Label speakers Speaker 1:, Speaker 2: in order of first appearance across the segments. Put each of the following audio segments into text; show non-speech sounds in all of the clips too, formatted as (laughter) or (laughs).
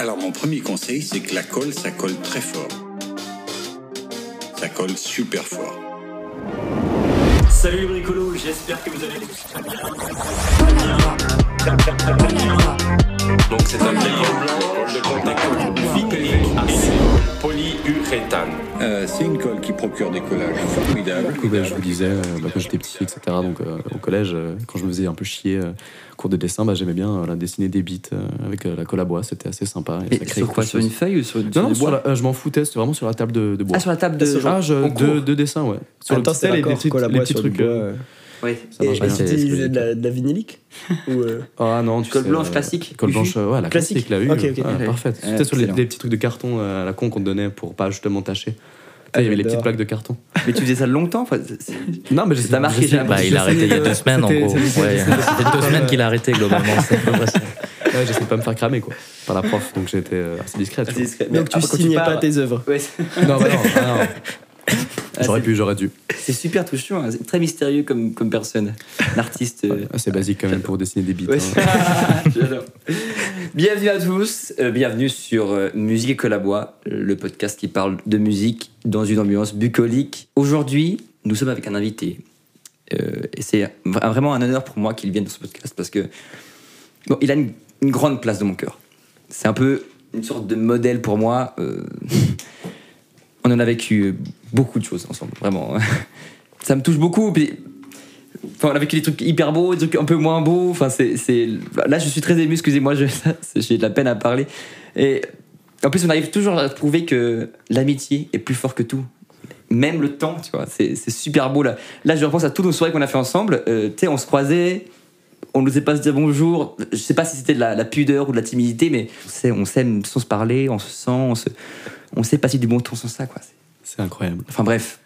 Speaker 1: Alors mon premier conseil, c'est que la colle, ça colle très fort. Ça colle super fort.
Speaker 2: Salut les bricolos, j'espère que vous allez bien.
Speaker 3: Donc c'est un blanc de contact vinylique polyuréthane.
Speaker 1: Euh, c'est une colle qui procure des collages formidables.
Speaker 4: Ben, je vous disais, euh, bah, quand j'étais petit, etc., donc euh, au collège, quand je me faisais un peu chier euh, cours de dessin, bah, j'aimais bien euh, dessiner des bits euh, avec euh, la colle à bois, c'était assez sympa. et ça créait
Speaker 5: sur quoi? Sur une feuille ou sur,
Speaker 4: Non,
Speaker 5: sur
Speaker 4: non,
Speaker 5: du
Speaker 4: sur
Speaker 5: bois?
Speaker 4: la- euh, je m'en foutais, c'était vraiment sur la table de, de bois.
Speaker 5: Ah, sur la table de.
Speaker 6: Ah,
Speaker 4: je- de, de dessin, ouais. Sur le
Speaker 6: Attends,
Speaker 4: petit
Speaker 6: c'est
Speaker 4: les,
Speaker 6: à
Speaker 4: les
Speaker 6: bois
Speaker 4: petits trucs.
Speaker 5: Ouais.
Speaker 4: ça
Speaker 6: Et tu
Speaker 5: j'ai
Speaker 6: de la, de la vinylique Ou, euh, (laughs)
Speaker 4: Ah non, tu
Speaker 5: Colle
Speaker 4: sais,
Speaker 5: blanche
Speaker 4: euh,
Speaker 5: classique
Speaker 4: Colle blanche, ouais, la
Speaker 6: Classique.
Speaker 4: classique, la U.
Speaker 6: Ok, ok.
Speaker 4: ouais,
Speaker 5: Ouais.
Speaker 4: parfaite.
Speaker 5: Ouais,
Speaker 4: C'était sur les, petits trucs de carton euh, à la con qu'on te donnait pour pas justement tâcher. Tu sais, Il y avait les petites plaques de carton.
Speaker 5: Mais tu faisais ça longtemps
Speaker 4: Non, mais
Speaker 5: Ça t'a marqué, j'ai
Speaker 7: Bah, il a arrêté il y a deux semaines en gros.
Speaker 4: c'était-
Speaker 7: deux semaines qu'il a arrêté globalement. (laughs)
Speaker 4: Ouais, j'essayais de pas me faire cramer quoi, par la prof, donc j'étais euh, assez discrète.
Speaker 5: c'est
Speaker 4: quoi.
Speaker 5: discret. Mais
Speaker 6: Donc tu signais pas tes œuvres
Speaker 5: Ouais,
Speaker 4: Non, bah non, ah (laughs) non.
Speaker 5: Ah,
Speaker 4: J'aurais
Speaker 5: c'est-
Speaker 4: pu, j'aurais dû.
Speaker 5: C'est super touchant, hein. c'est très mystérieux comme, comme personne. Un artiste. euh,
Speaker 4: Assez basique quand même pour dessiner des bits.
Speaker 5: Ouais,
Speaker 4: hein. (laughs)
Speaker 5: J'adore. Bienvenue à tous, euh, bienvenue sur euh, Musique et Colabois, le podcast qui parle de musique dans une ambiance bucolique. Aujourd'hui, nous sommes avec un invité. Euh, et c'est vra- vraiment un honneur pour moi qu'il vienne dans ce podcast parce que bon, il a une, une grande place dans mon cœur. C'est un peu une sorte de modèle pour moi. On en a vécu beaucoup de choses ensemble, vraiment. (laughs) Ça me touche beaucoup. Enfin, on a vécu des trucs hyper beaux, des trucs un peu moins beaux. Enfin, c'est. Là, je suis très ému, excusez-moi, (laughs) j'ai de la peine à parler. Et en plus, on arrive toujours à trouver que l'amitié est plus fort que tout. Même le temps, tu vois, c'est, super beau. Là. là, je repense à toutes nos soirées qu'on a fait ensemble. Euh, tu sais, on se croisait, on n'osait pas se dire bonjour. Je sais pas si c'était de la, la pudeur ou de la timidité, mais on s'aime sans se parler, on se sent, on, se... on sait passer du bon temps sans ça, quoi. C'est-
Speaker 4: incroyable.
Speaker 5: Enfin bref.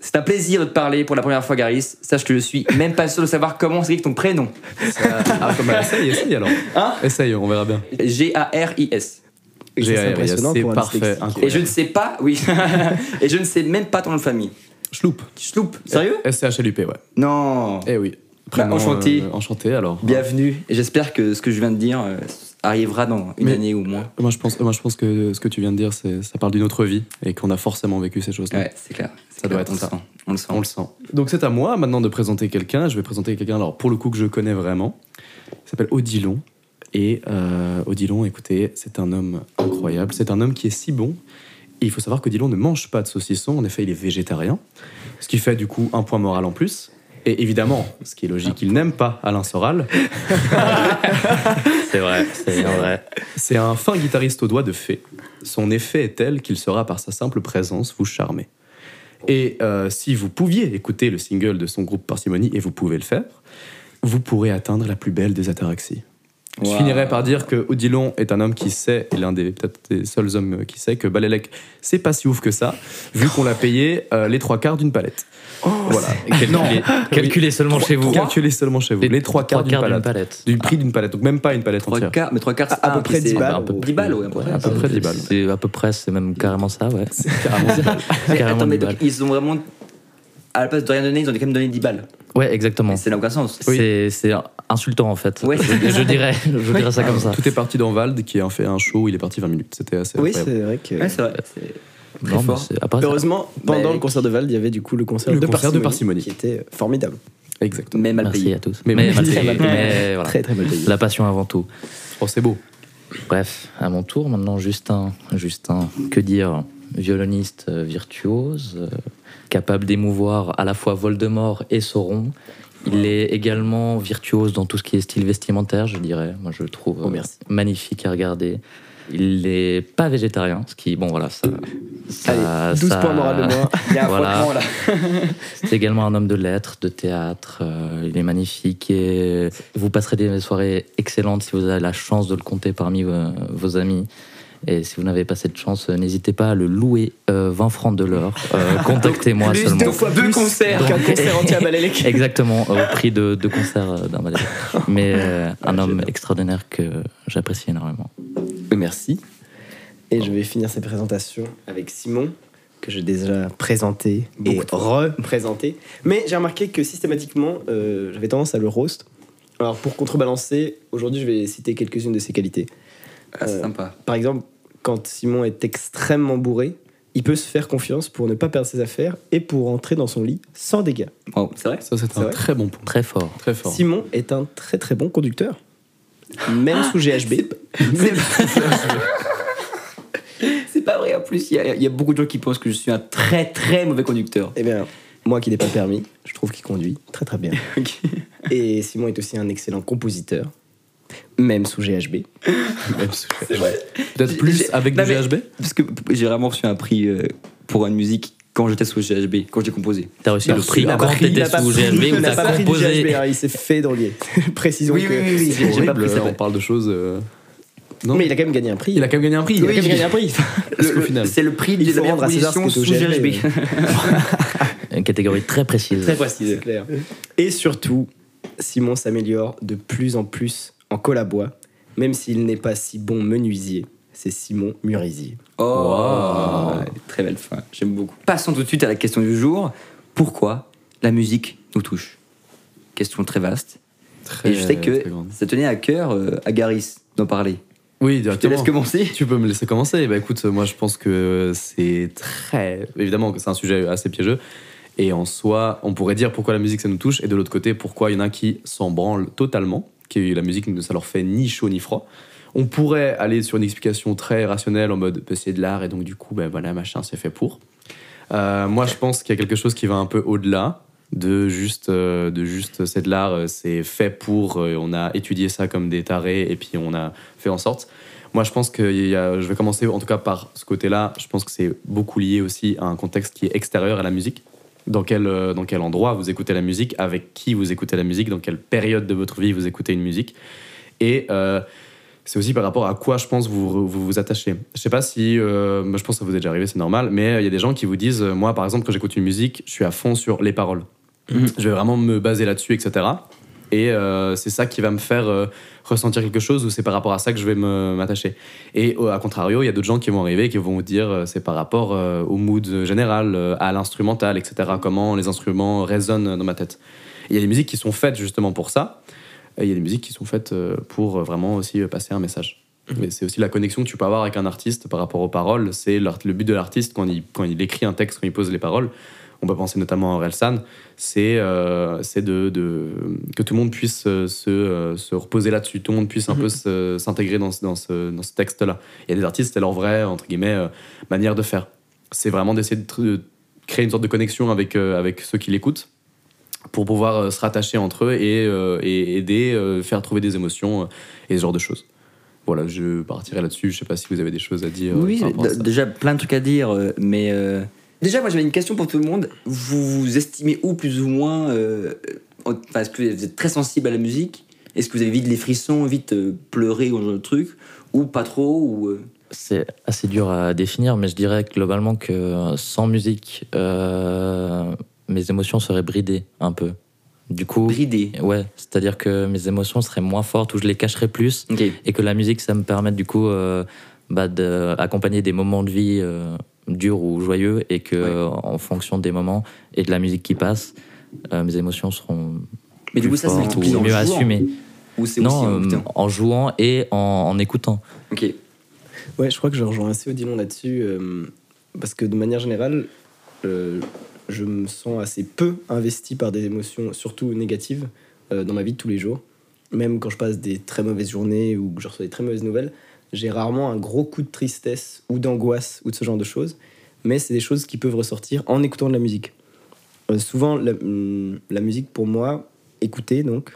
Speaker 5: C'est un plaisir de te parler pour la première fois, Garis. Sache que je suis même pas sûr de savoir comment s'écrit ton prénom. (laughs)
Speaker 4: Ah, comme bah, essaye, essaye alors.
Speaker 5: Hein
Speaker 4: Essaye, on verra bien.
Speaker 5: G-A-R-I-S.
Speaker 4: J'ai
Speaker 6: c'est
Speaker 4: parfait,
Speaker 6: dyslexique.
Speaker 5: Et je
Speaker 4: incroyable.
Speaker 5: ne sais pas, oui. (laughs) Et je ne sais même pas ton nom de famille.
Speaker 4: Schloop.
Speaker 5: Schloop. Sérieux?
Speaker 4: S-C-H-L-U-P, ouais.
Speaker 5: Non.
Speaker 4: Eh oui.
Speaker 5: Bah, enchanté.
Speaker 4: euh, enchanté alors.
Speaker 5: Bienvenue. Et j'espère que ce que je viens de dire euh, arrivera dans une
Speaker 4: Mais-
Speaker 5: année ou moins.
Speaker 4: Moi je, pense, moi, je pense que ce que tu viens de dire, c'est, ça parle d'une autre vie et qu'on a forcément vécu ces choses-là.
Speaker 5: Ouais, c'est clair.
Speaker 4: Ça doit être
Speaker 5: on
Speaker 4: ça.
Speaker 5: Le sent. On le sent.
Speaker 4: On le sent. Donc c'est à moi maintenant de présenter quelqu'un. Je vais présenter quelqu'un, alors pour le coup, que je connais vraiment. Il s'appelle Odilon. Et euh, Odilon, écoutez, c'est un homme incroyable. C'est un homme qui est si bon. Et il faut savoir qu'Odilon ne mange pas de saucisson. En effet, il est végétarien. Ce qui fait du coup un point moral en plus. Et évidemment, ce qui est logique, il n'aime pas Alain Soral. (laughs)
Speaker 7: C'est vrai, c'est vrai.
Speaker 4: C'est un fin guitariste au doigt de fée. Son effet est tel qu'il sera par sa simple présence vous charmer. Et euh, si vous pouviez écouter le single de son groupe Parcimonie, et vous pouvez le faire, vous pourrez atteindre la plus belle des ataraxies. Je
Speaker 5: Wow.
Speaker 4: finirai par dire que Odilon est un homme qui sait, et l'un des peut-être des seuls hommes qui sait que Balélec, c'est pas si ouf que ça, vu qu'on l'a payé euh, les trois quarts d'une palette. voilà.
Speaker 7: Calculez, calculez seulement chez vous.
Speaker 4: Calculez seulement chez vous. Les, trois quarts d'une palette.
Speaker 7: palette.
Speaker 4: Du prix d'une palette, donc même pas une palette
Speaker 5: Trois
Speaker 4: entière.
Speaker 5: quarts, mais trois quarts, c'est
Speaker 6: À- à peu près
Speaker 5: puis c'est-
Speaker 6: 10 balles.
Speaker 5: un peu 10 balles, ouais, à peu près.
Speaker 4: À peu près 10 balles.
Speaker 7: C'est à peu près, c'est même carrément ça, ouais.
Speaker 4: C'est carrément (laughs)
Speaker 7: Carrément
Speaker 5: attends, mais
Speaker 7: 10
Speaker 5: donc, ils ont vraiment. À la place de rien donner, ils ont quand même donné 10 balles.
Speaker 7: Ouais, exactement.
Speaker 5: Ça n'a aucun sens.
Speaker 7: C'est c'est insultant en fait.
Speaker 5: Ouais.
Speaker 7: Je, je dirais, je dirais ça comme ça.
Speaker 4: Tout est parti dans Vald qui a fait un show où il est parti 20 minutes. C'était assez
Speaker 6: Oui, c'est vrai que.
Speaker 5: Ouais, c'est vrai. c'est-
Speaker 7: Non, mais
Speaker 5: fort.
Speaker 7: c'est- après,
Speaker 6: Heureusement, pendant
Speaker 5: Mais-
Speaker 6: le concert de Vald, il y avait du coup le concert,
Speaker 4: Le
Speaker 6: de,
Speaker 4: concert de
Speaker 6: Parcimonie,
Speaker 4: Parcimonie.
Speaker 6: qui était formidable.
Speaker 4: Exactement.
Speaker 5: Mais mal
Speaker 7: merci
Speaker 5: payé.
Speaker 7: à tous.
Speaker 4: Mais
Speaker 7: Mais,
Speaker 4: mal
Speaker 7: mal
Speaker 4: payé.
Speaker 7: payé, mais voilà.
Speaker 6: Très très mal payé.
Speaker 7: La passion avant tout.
Speaker 4: Oh, c'est beau.
Speaker 7: Bref, à mon tour, maintenant Justin. Justin, que dire Violoniste euh, virtuose, euh, capable d'émouvoir à la fois Voldemort et Sauron. Il est également virtuose dans tout ce qui est style vestimentaire, je dirais. Moi, je le trouve
Speaker 6: Oh,
Speaker 7: euh,
Speaker 6: merci.
Speaker 7: magnifique à regarder. Il n'est pas végétarien, ce qui, bon, voilà, ça. ça-
Speaker 6: Allez, 12
Speaker 7: ça-
Speaker 6: points de moins.
Speaker 5: Il y a un
Speaker 7: Voilà.
Speaker 5: là. (laughs)
Speaker 7: C'est également un homme de lettres, de théâtre. il est magnifique et vous passerez des soirées excellentes si vous avez la chance de le compter parmi vos amis. Et si vous n'avez pas cette chance, euh, n'hésitez pas à le louer euh, 20 francs de l'heure. Euh, Contactez-moi
Speaker 5: Plus
Speaker 7: seulement.
Speaker 5: deux fois deux concerts.
Speaker 6: qu'un concert entier à Balélec. (laughs)
Speaker 7: Exactement, au prix de deux concerts euh, d'un ballet. (laughs) Mais euh, un homme extraordinaire que j'apprécie énormément.
Speaker 6: Merci. Et je vais finir cette présentation avec Simon, que j'ai déjà présenté et représenté. Mais j'ai remarqué que systématiquement, euh, j'avais tendance à le roast. Alors pour contrebalancer, aujourd'hui je vais citer quelques-unes de ses qualités.
Speaker 5: Ah, c'est
Speaker 6: Euh,
Speaker 5: sympa.
Speaker 6: Par exemple, quand Simon est extrêmement bourré, il peut se faire confiance pour ne pas perdre ses affaires et pour rentrer dans son lit sans dégâts.
Speaker 5: Oh, c'est vrai?
Speaker 4: Ça, c'est un
Speaker 6: vrai?
Speaker 4: très bon point.
Speaker 7: Très fort.
Speaker 4: Très fort.
Speaker 6: Simon est un très très bon conducteur, même sous GHB. (laughs)
Speaker 5: C'est pas vrai en plus, il y, a- il y a beaucoup de gens qui pensent que je suis un très très mauvais conducteur.
Speaker 6: Eh bien, moi qui n'ai pas permis, je trouve qu'il conduit très très bien. (laughs) Et Simon est aussi un excellent compositeur, même sous GHB.
Speaker 4: Même sous-
Speaker 5: C'est vrai.
Speaker 4: Peut-être plus avec
Speaker 5: Non,
Speaker 4: du
Speaker 5: mais-
Speaker 4: GHB
Speaker 5: Parce que j'ai vraiment reçu un prix euh, pour une musique quand j'étais sous GHB, quand j'ai composé.
Speaker 7: T'as reçu le prix quand t'étais sous GHB
Speaker 6: Il
Speaker 7: ou
Speaker 6: n'a pas
Speaker 7: t'as composé.
Speaker 6: GHB, hein, il s'est fait droguer. (laughs) Précisons
Speaker 5: Oui,
Speaker 6: que.
Speaker 5: oui, oui, oui,
Speaker 4: C'est
Speaker 5: j'ai pas pris ça.
Speaker 4: on parle de choses. euh, Non,
Speaker 6: Mais il a quand même gagné un prix.
Speaker 4: il a quand même gagné un prix.
Speaker 6: Il a
Speaker 4: Il a
Speaker 6: quand même gagné un prix.
Speaker 5: C'est le prix
Speaker 6: Il
Speaker 5: de
Speaker 6: faut
Speaker 5: la meilleure
Speaker 6: rendre à César
Speaker 5: sous
Speaker 6: GHB,
Speaker 5: GHB. (laughs)
Speaker 7: Une catégorie très précise.
Speaker 5: Très précis.
Speaker 6: C'est clair. Et surtout, Simon s'améliore de plus en plus en collabois, même s'il n'est pas si bon menuisier. C'est Simon Murisier.
Speaker 5: Oh,
Speaker 4: Wow.
Speaker 5: ouais, très belle fin, j'aime beaucoup. Passons tout de suite à la question du jour. Pourquoi la musique nous touche? Question très vaste.
Speaker 4: Très-
Speaker 5: Et je sais que ça tenait à cœur euh, à Garis d'en parler.
Speaker 4: Oui,
Speaker 5: Je te
Speaker 4: directement.
Speaker 5: laisse commencer.
Speaker 4: Tu peux me laisser commencer. Bah écoute, moi je pense que c'est très. Évidemment que c'est un sujet assez piégeux. Et en soi, on pourrait dire pourquoi la musique ça nous touche, et de l'autre côté, pourquoi il y en a qui s'en branlent totalement, que la musique ça leur fait ni chaud ni froid. On pourrait aller sur une explication très rationnelle en mode bah, c'est de l'art, et donc du coup, ben voilà, machin, c'est fait pour. Euh, moi je pense qu'il y a quelque chose qui va un peu au-delà de juste, euh, de juste c'est de l'art, c'est fait pour, euh, on a étudié ça comme des tarés, et puis on a fait en sorte. Moi, je pense que je vais commencer en tout cas par ce côté-là. Je pense que c'est beaucoup lié aussi à un contexte qui est extérieur à la musique. Dans quel, euh, dans quel endroit vous écoutez la musique, avec qui vous écoutez la musique, dans quelle période de votre vie vous écoutez une musique. Et euh, c'est aussi par rapport à quoi je pense vous vous, vous attachez. Je sais pas si, euh, moi, je pense que ça vous est déjà arrivé, c'est normal, mais il y a des gens qui vous disent, moi par exemple, quand j'écoute une musique, je suis à fond sur les paroles. Je vais vraiment me baser là-dessus, etc. Et euh, c'est ça qui va me faire euh, ressentir quelque chose ou c'est par rapport à ça que je vais m'attacher. Et euh, à contrario, il y a d'autres gens qui vont arriver et qui vont vous dire euh, c'est par rapport au mood général, à l'instrumental, etc. Comment les instruments résonnent dans ma tête. Il y a des musiques qui sont faites justement pour ça. Et il y a des musiques qui sont faites pour vraiment aussi passer un message. Mais c'est aussi la connexion que tu peux avoir avec un artiste par rapport aux paroles. C'est le but de l'artiste quand il, quand il écrit un texte, quand il pose les paroles. On peut penser notamment à Orelsan. C'est euh, de, de- que tout le monde puisse euh, se, euh, se reposer là-dessus, tout le monde puisse un peu se- s'intégrer dans, ce- dans ce, dans ce texte-là. Il y a des artistes, c'est leur vraie, entre guillemets, euh, manière de faire. C'est vraiment d'essayer de, créer une sorte de connexion avec, euh, avec ceux qui l'écoutent pour pouvoir se rattacher entre eux et, et aider, faire trouver des émotions et ce genre de choses. Voilà, je partirai là-dessus. Je sais pas si vous avez des choses à dire.
Speaker 5: Oui, déjà plein de trucs à dire, mais euh, déjà moi j'avais une question pour tout le monde. Vous vous estimez où plus ou moins euh, Est-ce que vous êtes très sensible à la musique? Est-ce que vous avez vite les frissons, vite euh, pleurer ou de truc? Ou pas trop ou, euh,
Speaker 7: C'est assez dur à définir, mais je dirais globalement que euh, sans musique, mes émotions seraient bridées un peu. Du coup,
Speaker 5: bridé
Speaker 7: ouais, c'est-à-dire que mes émotions seraient moins fortes ou je les cacherais plus, et que la musique, ça me permet du coup bah, d'accompagner des moments de vie durs ou joyeux, et que
Speaker 5: Ouais.
Speaker 7: euh, en fonction des moments et de la musique qui passe, euh, mes émotions seront
Speaker 5: Mais du coup, ça, c'est
Speaker 7: mieux
Speaker 5: jouant.
Speaker 7: assumées.
Speaker 5: Ou c'est
Speaker 7: Non,
Speaker 5: aussi en
Speaker 7: euh, en jouant et en, en écoutant.
Speaker 5: Ok.
Speaker 6: Ouais, je crois que je rejoins assez Odilon là-dessus, euh, parce que de manière générale, euh, je me sens assez peu investi par des émotions, surtout négatives, euh, dans ma vie de tous les jours. Même quand je passe des très mauvaises journées ou que je reçois des très mauvaises nouvelles, j'ai rarement un gros coup de tristesse ou d'angoisse ou de ce genre de choses. Mais c'est des choses qui peuvent ressortir en écoutant de la musique. Euh, souvent, la, hum, la musique, pour moi, écouter donc,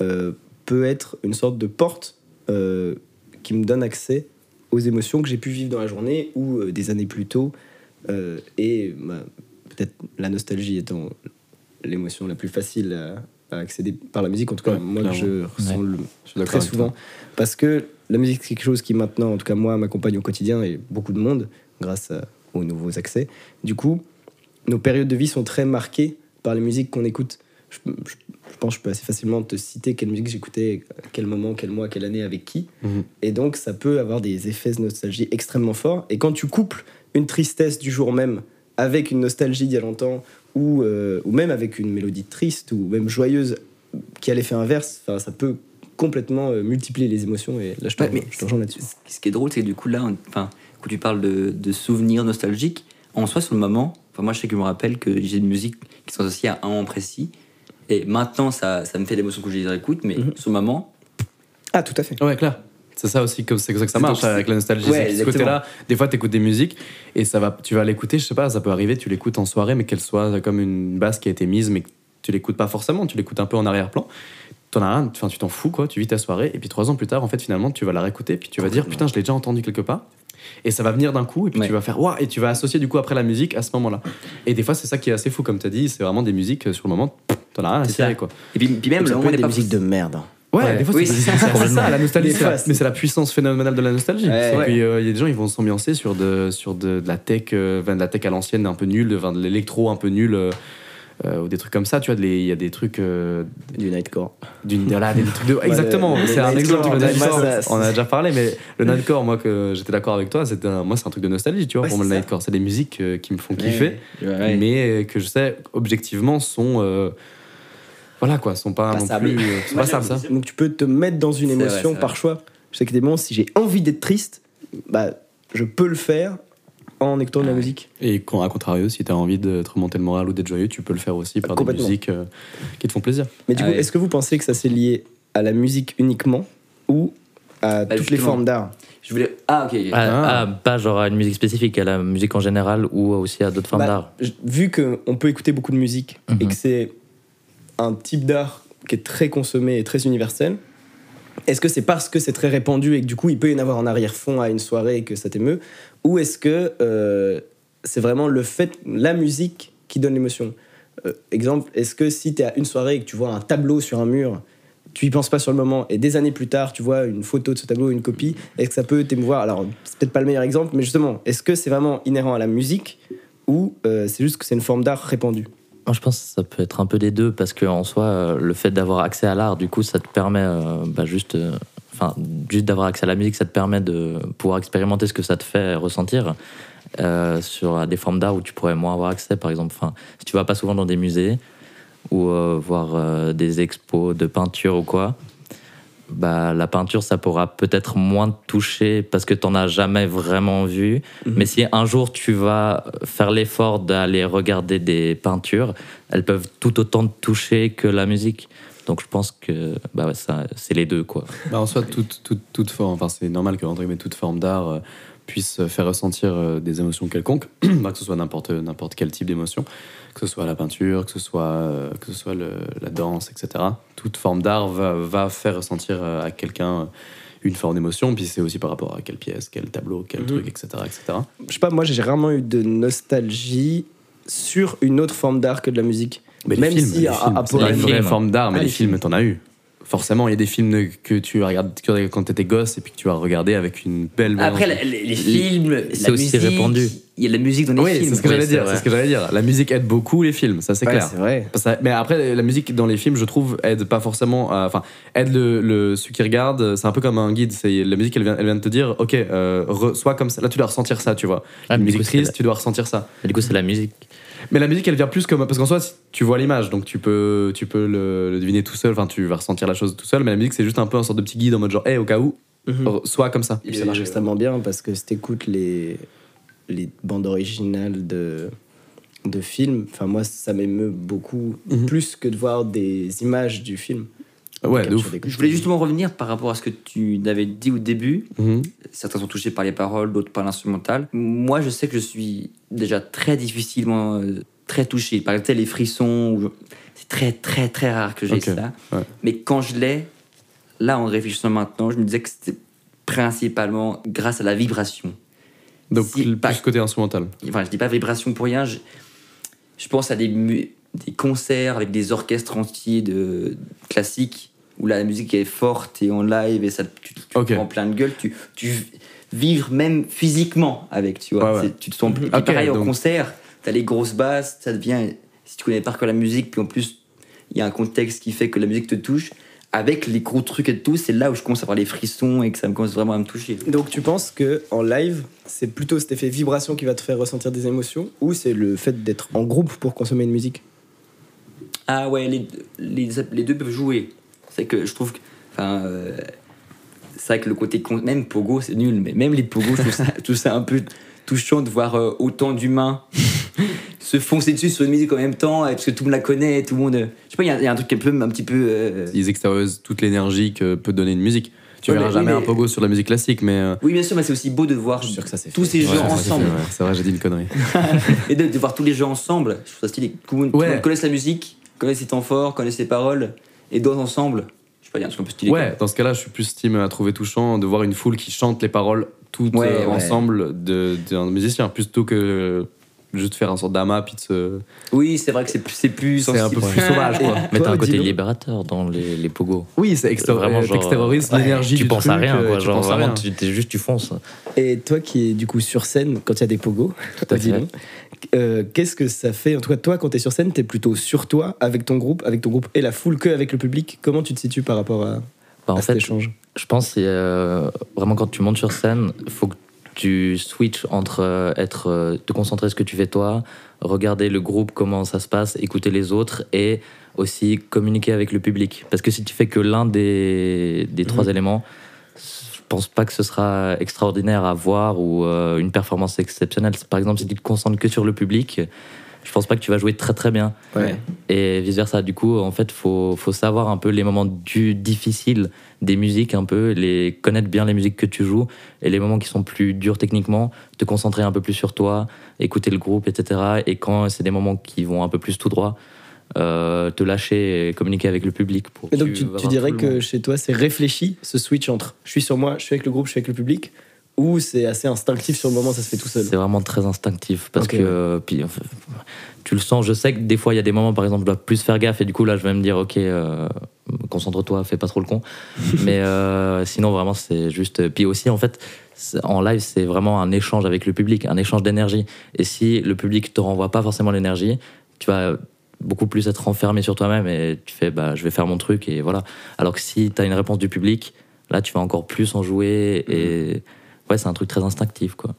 Speaker 6: euh, peut être une sorte de porte euh, qui me donne accès aux émotions que j'ai pu vivre dans la journée ou des années plus tôt. Et bah, peut-être la nostalgie étant l'émotion la plus facile à, à accéder par la musique, en tout cas
Speaker 4: Ouais,
Speaker 6: moi je ressens le- très souvent. Parce que la musique, c'est quelque chose qui maintenant, en tout cas moi, m'accompagne au quotidien et beaucoup de monde grâce à- aux nouveaux accès. Du coup, nos périodes de vie sont très marquées par les musiques qu'on écoute. Je, je- je pense que je peux assez facilement te citer quelle musique j'écoutais, quel moment, quel mois, quelle année, avec qui.
Speaker 4: Mhm.
Speaker 6: Et donc, ça peut avoir des effets de nostalgie extrêmement forts. Et quand tu couples une tristesse du jour même avec une nostalgie d'il y a longtemps, ou, euh, ou même avec une mélodie triste, ou même joyeuse, qui a l'effet inverse, ça peut complètement euh, multiplier les émotions. Et là, je te,
Speaker 5: Ouais, mais
Speaker 6: je te rejoins là-dessus.
Speaker 5: Ce qui est drôle, c'est que du coup, là, enfin, quand tu parles de, de souvenirs nostalgiques, en soi, sur le moment, enfin, moi, je sais que je me rappelle que j'ai des musiques qui sont associées à un moment précis. Et maintenant, ça, ça me fait l'émotion que je les réécoute, mais
Speaker 6: Mhm.
Speaker 5: sur le moment,
Speaker 6: Ah, tout à fait.
Speaker 4: Ouais, clair. C'est ça aussi, comme c'est comme ça que ça
Speaker 5: C'est
Speaker 4: marche avec la nostalgie.
Speaker 5: Ouais,
Speaker 4: c'est que ce côté-là, des fois, tu écoutes des musiques et ça va, tu vas l'écouter, je sais pas, ça peut arriver, tu l'écoutes en soirée, mais qu'elle soit comme une basse qui a été mise, mais que tu l'écoutes pas forcément, tu l'écoutes un peu en arrière-plan. T'en as rien, enfin, tu t'en fous, quoi, tu vis ta soirée, et puis trois ans plus tard, en fait, finalement, tu vas la réécouter, puis tu vas dire, putain, je l'ai déjà entendu quelque part. Et ça va venir d'un coup, et puis
Speaker 5: Ouais.
Speaker 4: tu vas faire, waouh, et tu vas associer du coup après la musique à ce moment-là. Et des fois, c'est ça qui est assez fou, comme tu as dit, c'est vraiment des musiques euh, sur le moment, t'en as rien à
Speaker 5: C'est
Speaker 4: cirer, quoi.
Speaker 5: et puis, puis même, le moment
Speaker 6: des
Speaker 5: pas
Speaker 6: musiques de merde. hein.
Speaker 4: Ouais,
Speaker 5: Ouais.
Speaker 4: des fois,
Speaker 5: Oui,
Speaker 4: c'est ça, la nostalgie, la- mais c'est la puissance phénoménale de la nostalgie.
Speaker 5: Ouais,
Speaker 4: c'est
Speaker 5: ouais.
Speaker 4: qu'il y a des gens, ils vont s'ambiancer sur de, sur de, de la tech, euh, de la tech à l'ancienne un peu nulle, de l'électro un peu nul, euh, euh, ou des trucs comme ça. Tu vois, il y a des trucs euh,
Speaker 6: Du nightcore.
Speaker 4: d'une, voilà, des trucs de, exactement.
Speaker 6: le- le
Speaker 4: c'est un
Speaker 6: nightcore,
Speaker 4: exemple. Le
Speaker 6: ouais,
Speaker 4: nightcore,
Speaker 6: ça,
Speaker 4: on en a déjà parlé, mais le (laughs) nightcore, moi, que j'étais d'accord avec toi, un- moi, c'est un truc de nostalgie, tu vois,
Speaker 5: Ouais,
Speaker 4: pour moi, le
Speaker 5: c'est
Speaker 4: nightcore. C'est des musiques euh, qui me font kiffer
Speaker 5: Ouais, ouais.
Speaker 4: mais que je sais objectivement sont euh, voilà quoi sont pas
Speaker 6: Passables.
Speaker 4: non plus euh, (laughs) sont passables ça
Speaker 6: Donc tu peux te mettre dans une
Speaker 5: C'est vrai,
Speaker 6: émotion
Speaker 5: c'est
Speaker 6: par
Speaker 5: vrai.
Speaker 6: choix. Je sais que des moments, si j'ai envie d'être triste, bah, je peux le faire en écoutant de la musique.
Speaker 4: et quand à contrario si tu as envie de te remonter le moral ou d'être joyeux tu peux le faire aussi par des musiques euh, qui te font plaisir
Speaker 6: Mais du
Speaker 5: Ah
Speaker 6: coup,
Speaker 5: ouais.
Speaker 6: est-ce que vous pensez que ça c'est lié à la musique uniquement ou à
Speaker 5: Bah,
Speaker 6: toutes les formes d'art?
Speaker 5: Je voulais. Ah, ok.
Speaker 7: Ah,
Speaker 4: Ah.
Speaker 7: ah, pas genre à une musique spécifique, à la musique en général ou aussi à d'autres formes
Speaker 6: Bah,
Speaker 7: d'art.
Speaker 6: Vu qu'on peut écouter beaucoup de musique et
Speaker 7: Mhm.
Speaker 6: que c'est un type d'art qui est très consommé et très universel, est-ce que c'est parce que c'est très répandu et que du coup il peut y en avoir en arrière-fond à une soirée et que ça t'émeut Ou est-ce que euh, c'est vraiment le fait, la musique qui donne l'émotion? Euh, Exemple, est-ce que si tu es à une soirée et que tu vois un tableau sur un mur, tu y penses pas sur le moment et des années plus tard tu vois une photo de ce tableau, une copie, est-ce que ça peut t'émouvoir? Alors c'est peut-être pas le meilleur exemple, mais justement, est-ce que c'est vraiment inhérent à la musique ou euh, c'est juste que c'est une forme d'art répandue
Speaker 7: Moi, je pense que ça peut être un peu des deux parce que en soi, euh, le fait d'avoir accès à l'art, du coup, ça te permet euh, bah, juste, euh, juste d'avoir accès à la musique, ça te permet de pouvoir expérimenter ce que ça te fait ressentir sur des formes d'art où tu pourrais moins avoir accès. Par exemple, si tu vas pas souvent dans des musées ou voir des expos de peinture ou quoi. Bah, la peinture, ça pourra peut-être moins te toucher parce que tu n'en as jamais vraiment vu.
Speaker 6: Mhm.
Speaker 7: Mais si un jour tu vas faire l'effort d'aller regarder des peintures, elles peuvent tout autant te toucher que la musique. Donc je pense que bah ouais, ça, c'est les deux. quoi.
Speaker 4: Bah, en soi toute, toute, toute forme enfin c'est normal que entre guillemets, toute forme d'art euh, puisse faire ressentir euh, des émotions quelconques (clears throat) Bah, que ce soit n'importe n'importe quel type d'émotion que ce soit la peinture que ce soit euh, que ce soit le- la danse etc toute forme d'art va, va faire ressentir euh, à quelqu'un une forme d'émotion puis c'est aussi par rapport à quelle pièce quel tableau quel
Speaker 6: Mhm.
Speaker 4: truc etc etc
Speaker 6: Je sais pas, moi j'ai rarement eu de nostalgie sur une autre forme d'art que de la musique.
Speaker 4: Mais
Speaker 6: Même
Speaker 4: les films,
Speaker 6: si
Speaker 4: les
Speaker 6: à-
Speaker 4: films,
Speaker 6: à-
Speaker 4: c'est pas
Speaker 7: les
Speaker 4: une vraie
Speaker 7: films.
Speaker 4: forme d'art, mais
Speaker 6: Ah,
Speaker 4: les,
Speaker 6: les
Speaker 4: films,
Speaker 6: films.
Speaker 4: t'en as eu. Forcément, il y a des films que tu regardes quand t'étais gosse et puis que tu as regardé avec une belle.
Speaker 5: Après,
Speaker 4: mélange.
Speaker 5: les, films,
Speaker 7: c'est
Speaker 5: la
Speaker 7: aussi
Speaker 5: musique,
Speaker 7: répandu.
Speaker 5: Il y a de la musique dans les
Speaker 4: oui,
Speaker 5: films.
Speaker 4: c'est ce que
Speaker 7: Oui,
Speaker 4: j'allais dire. C'est ce que j'allais dire. La musique aide beaucoup les films, ça c'est
Speaker 6: Ouais,
Speaker 4: clair.
Speaker 6: c'est vrai.
Speaker 4: Parce que- mais après, la musique dans les films, je trouve, aide pas forcément. à- Enfin, aide le, le celui qui regarde. C'est un peu comme un guide. C'est la musique, elle vient, elle vient de te dire, ok, euh, re- sois comme ça. Là, tu dois ressentir ça, tu vois.
Speaker 7: Ah,
Speaker 4: Une musique
Speaker 7: coup,
Speaker 4: triste, tu dois ressentir ça.
Speaker 7: Et du coup, c'est la musique.
Speaker 4: Mais la musique, elle vient plus comme parce qu'en soi, si tu vois l'image, donc tu peux, tu peux le, le deviner tout seul. Enfin, tu vas ressentir la chose tout seul. Mais la musique, c'est juste un peu un sorte de petit guide en mode genre, hey, au cas où,
Speaker 6: Mhm.
Speaker 4: sois comme ça.
Speaker 6: Et puis ça marche extrêmement bien parce que si t'écoutes les, les bandes originales de, de films, enfin moi ça m'émeut beaucoup
Speaker 4: Mhm.
Speaker 6: plus que de voir des images du film.
Speaker 4: Ouais, de
Speaker 6: Capture
Speaker 4: ouf.
Speaker 6: des-
Speaker 5: Je voulais justement revenir par rapport à ce que tu avais dit au début.
Speaker 4: Mhm.
Speaker 5: Certains sont touchés par les paroles, d'autres par l'instrumental. Moi, je sais que je suis déjà très difficilement euh, très touché. Par exemple, les frissons, c'est très, très, très rare que j'ai
Speaker 4: Ok,
Speaker 5: ça.
Speaker 4: ouais.
Speaker 5: Mais quand je l'ai, là, en réfléchissant maintenant, je me disais que c'était principalement grâce à la vibration.
Speaker 4: Donc,
Speaker 5: Si-
Speaker 4: plus
Speaker 5: pas-
Speaker 4: côté instrumental.
Speaker 5: Enfin, je dis pas vibration pour rien. Je, je pense à des, mu- des concerts avec des orchestres entiers de classiques où la musique est forte et en live et ça tu, tu te
Speaker 4: Ok.
Speaker 5: prends plein de gueule. Tu, tu vivres même physiquement avec, tu vois.
Speaker 4: Ouais,
Speaker 5: Tu te sens.
Speaker 4: Ok,
Speaker 5: pareil, au
Speaker 4: donc-
Speaker 5: concert, t'as les grosses basses, ça devient. Si tu connais pas que la musique, puis en plus, il y a un contexte qui fait que la musique te touche. Avec les gros trucs et tout, c'est là où je commence à avoir les frissons et que ça me commence vraiment à me toucher.
Speaker 6: Donc tu penses que en live, c'est plutôt cet effet vibration qui va te faire ressentir des émotions ou c'est le fait d'être en groupe pour consommer une musique?
Speaker 5: Ah ouais, les, les, les deux peuvent jouer. C'est que je trouve que. Enfin, euh, c'est vrai que le côté même pogo, c'est nul, mais même les pogos, je trouve ça, un peu touchant de voir euh, autant d'humains se foncer dessus sur une musique en même temps, euh, parce que tout le monde la connaît, tout le monde. Je sais pas, il y, y a un truc un peu, un petit peu. euh,
Speaker 4: Ils extériorisent toute l'énergie que peut donner une musique. Tu verras
Speaker 5: mais-
Speaker 4: jamais un pogo sur la musique classique, mais.
Speaker 5: Oui, bien sûr, mais c'est aussi beau de voir
Speaker 6: Je suis sûr que ça s'est
Speaker 5: tous
Speaker 6: fait.
Speaker 5: ces gens ensemble.
Speaker 4: ouais. C'est vrai, j'ai dit une connerie. (laughs)
Speaker 5: Et de, de voir tous les gens ensemble, je trouve ça stylé. Tout le monde connaisse la musique, connaisse ses temps forts, connaisse ses paroles, et dansent ensemble. Je sais pas, il y a un truc un peu stylé.
Speaker 4: Ouais, dans ce cas-là, je suis plus team à trouver touchant de voir une foule qui chante les paroles toutes
Speaker 5: Ouais,
Speaker 4: euh,
Speaker 5: ouais.
Speaker 4: ensemble d'un musicien, plutôt que juste faire un sorte d'amas puis de se.
Speaker 5: Oui, c'est vrai que c'est plus, c'est plus
Speaker 4: C'est un peu plus sauvage, quoi.
Speaker 7: Mais t'as un côté libérateur dans les, les pogos.
Speaker 4: Oui, c'est
Speaker 7: Vraiment,
Speaker 4: t'extérorises
Speaker 7: ouais,
Speaker 4: l'énergie
Speaker 7: Tu
Speaker 4: du
Speaker 7: penses
Speaker 4: truc,
Speaker 7: à rien,
Speaker 4: euh,
Speaker 7: quoi.
Speaker 4: tu
Speaker 7: Genre,
Speaker 4: penses à
Speaker 7: vraiment,
Speaker 4: rien.
Speaker 7: tu t'es juste, tu fonces.
Speaker 6: Et toi qui es du coup sur scène quand il y a des pogos, (laughs) euh, qu'est-ce que ça fait En tout cas, toi, quand tu es sur scène, tu es plutôt sur toi, avec ton groupe, avec ton groupe et la foule, que avec le public. Comment tu te situes par rapport à,
Speaker 7: Bah, en
Speaker 6: à cet
Speaker 7: fait,
Speaker 6: échange
Speaker 7: je pense que euh, vraiment quand tu montes sur scène, il faut que tu switches entre euh, être, te concentrer sur ce que tu fais toi, regarder le groupe, comment ça se passe, écouter les autres et aussi communiquer avec le public. Parce que si tu fais que l'un des, des trois éléments, je pense pas que ce sera extraordinaire à voir ou euh, une performance exceptionnelle. Par exemple, si tu te concentres que sur le public, je pense pas que tu vas jouer très très bien
Speaker 6: Ouais.
Speaker 7: et vice versa. Du coup, en fait, faut faut savoir un peu les moments du difficiles des musiques, un peu les connaître bien les musiques que tu joues et les moments qui sont plus durs techniquement, te concentrer un peu plus sur toi, écouter le groupe, etc. Et quand c'est des moments qui vont un peu plus tout droit, euh, te lâcher et communiquer avec le public. Pour
Speaker 6: Et donc, tu, dirais que
Speaker 7: monde.
Speaker 6: chez toi, c'est réfléchi ce switch entre je suis sur moi, je suis avec le groupe, je suis avec le public, ou c'est assez instinctif sur le moment, ça se fait tout seul?
Speaker 7: C'est vraiment très instinctif parce que
Speaker 6: ouais.
Speaker 7: puis, enfin, tu le sens. Je sais que des fois il y a des moments, par exemple, je dois plus faire gaffe et du coup là je vais me dire ok, euh, concentre-toi, fais pas trop le con. (laughs) Mais euh, sinon vraiment c'est juste. Puis aussi en fait en live c'est vraiment un échange avec le public, un échange d'énergie. Et si le public te renvoie pas forcément l'énergie, tu vas beaucoup plus être enfermé sur toi-même et tu fais bah je vais faire mon truc et voilà. Alors que si tu as une réponse du public, là tu vas encore plus en jouer et ouais c'est un truc très instinctif quoi.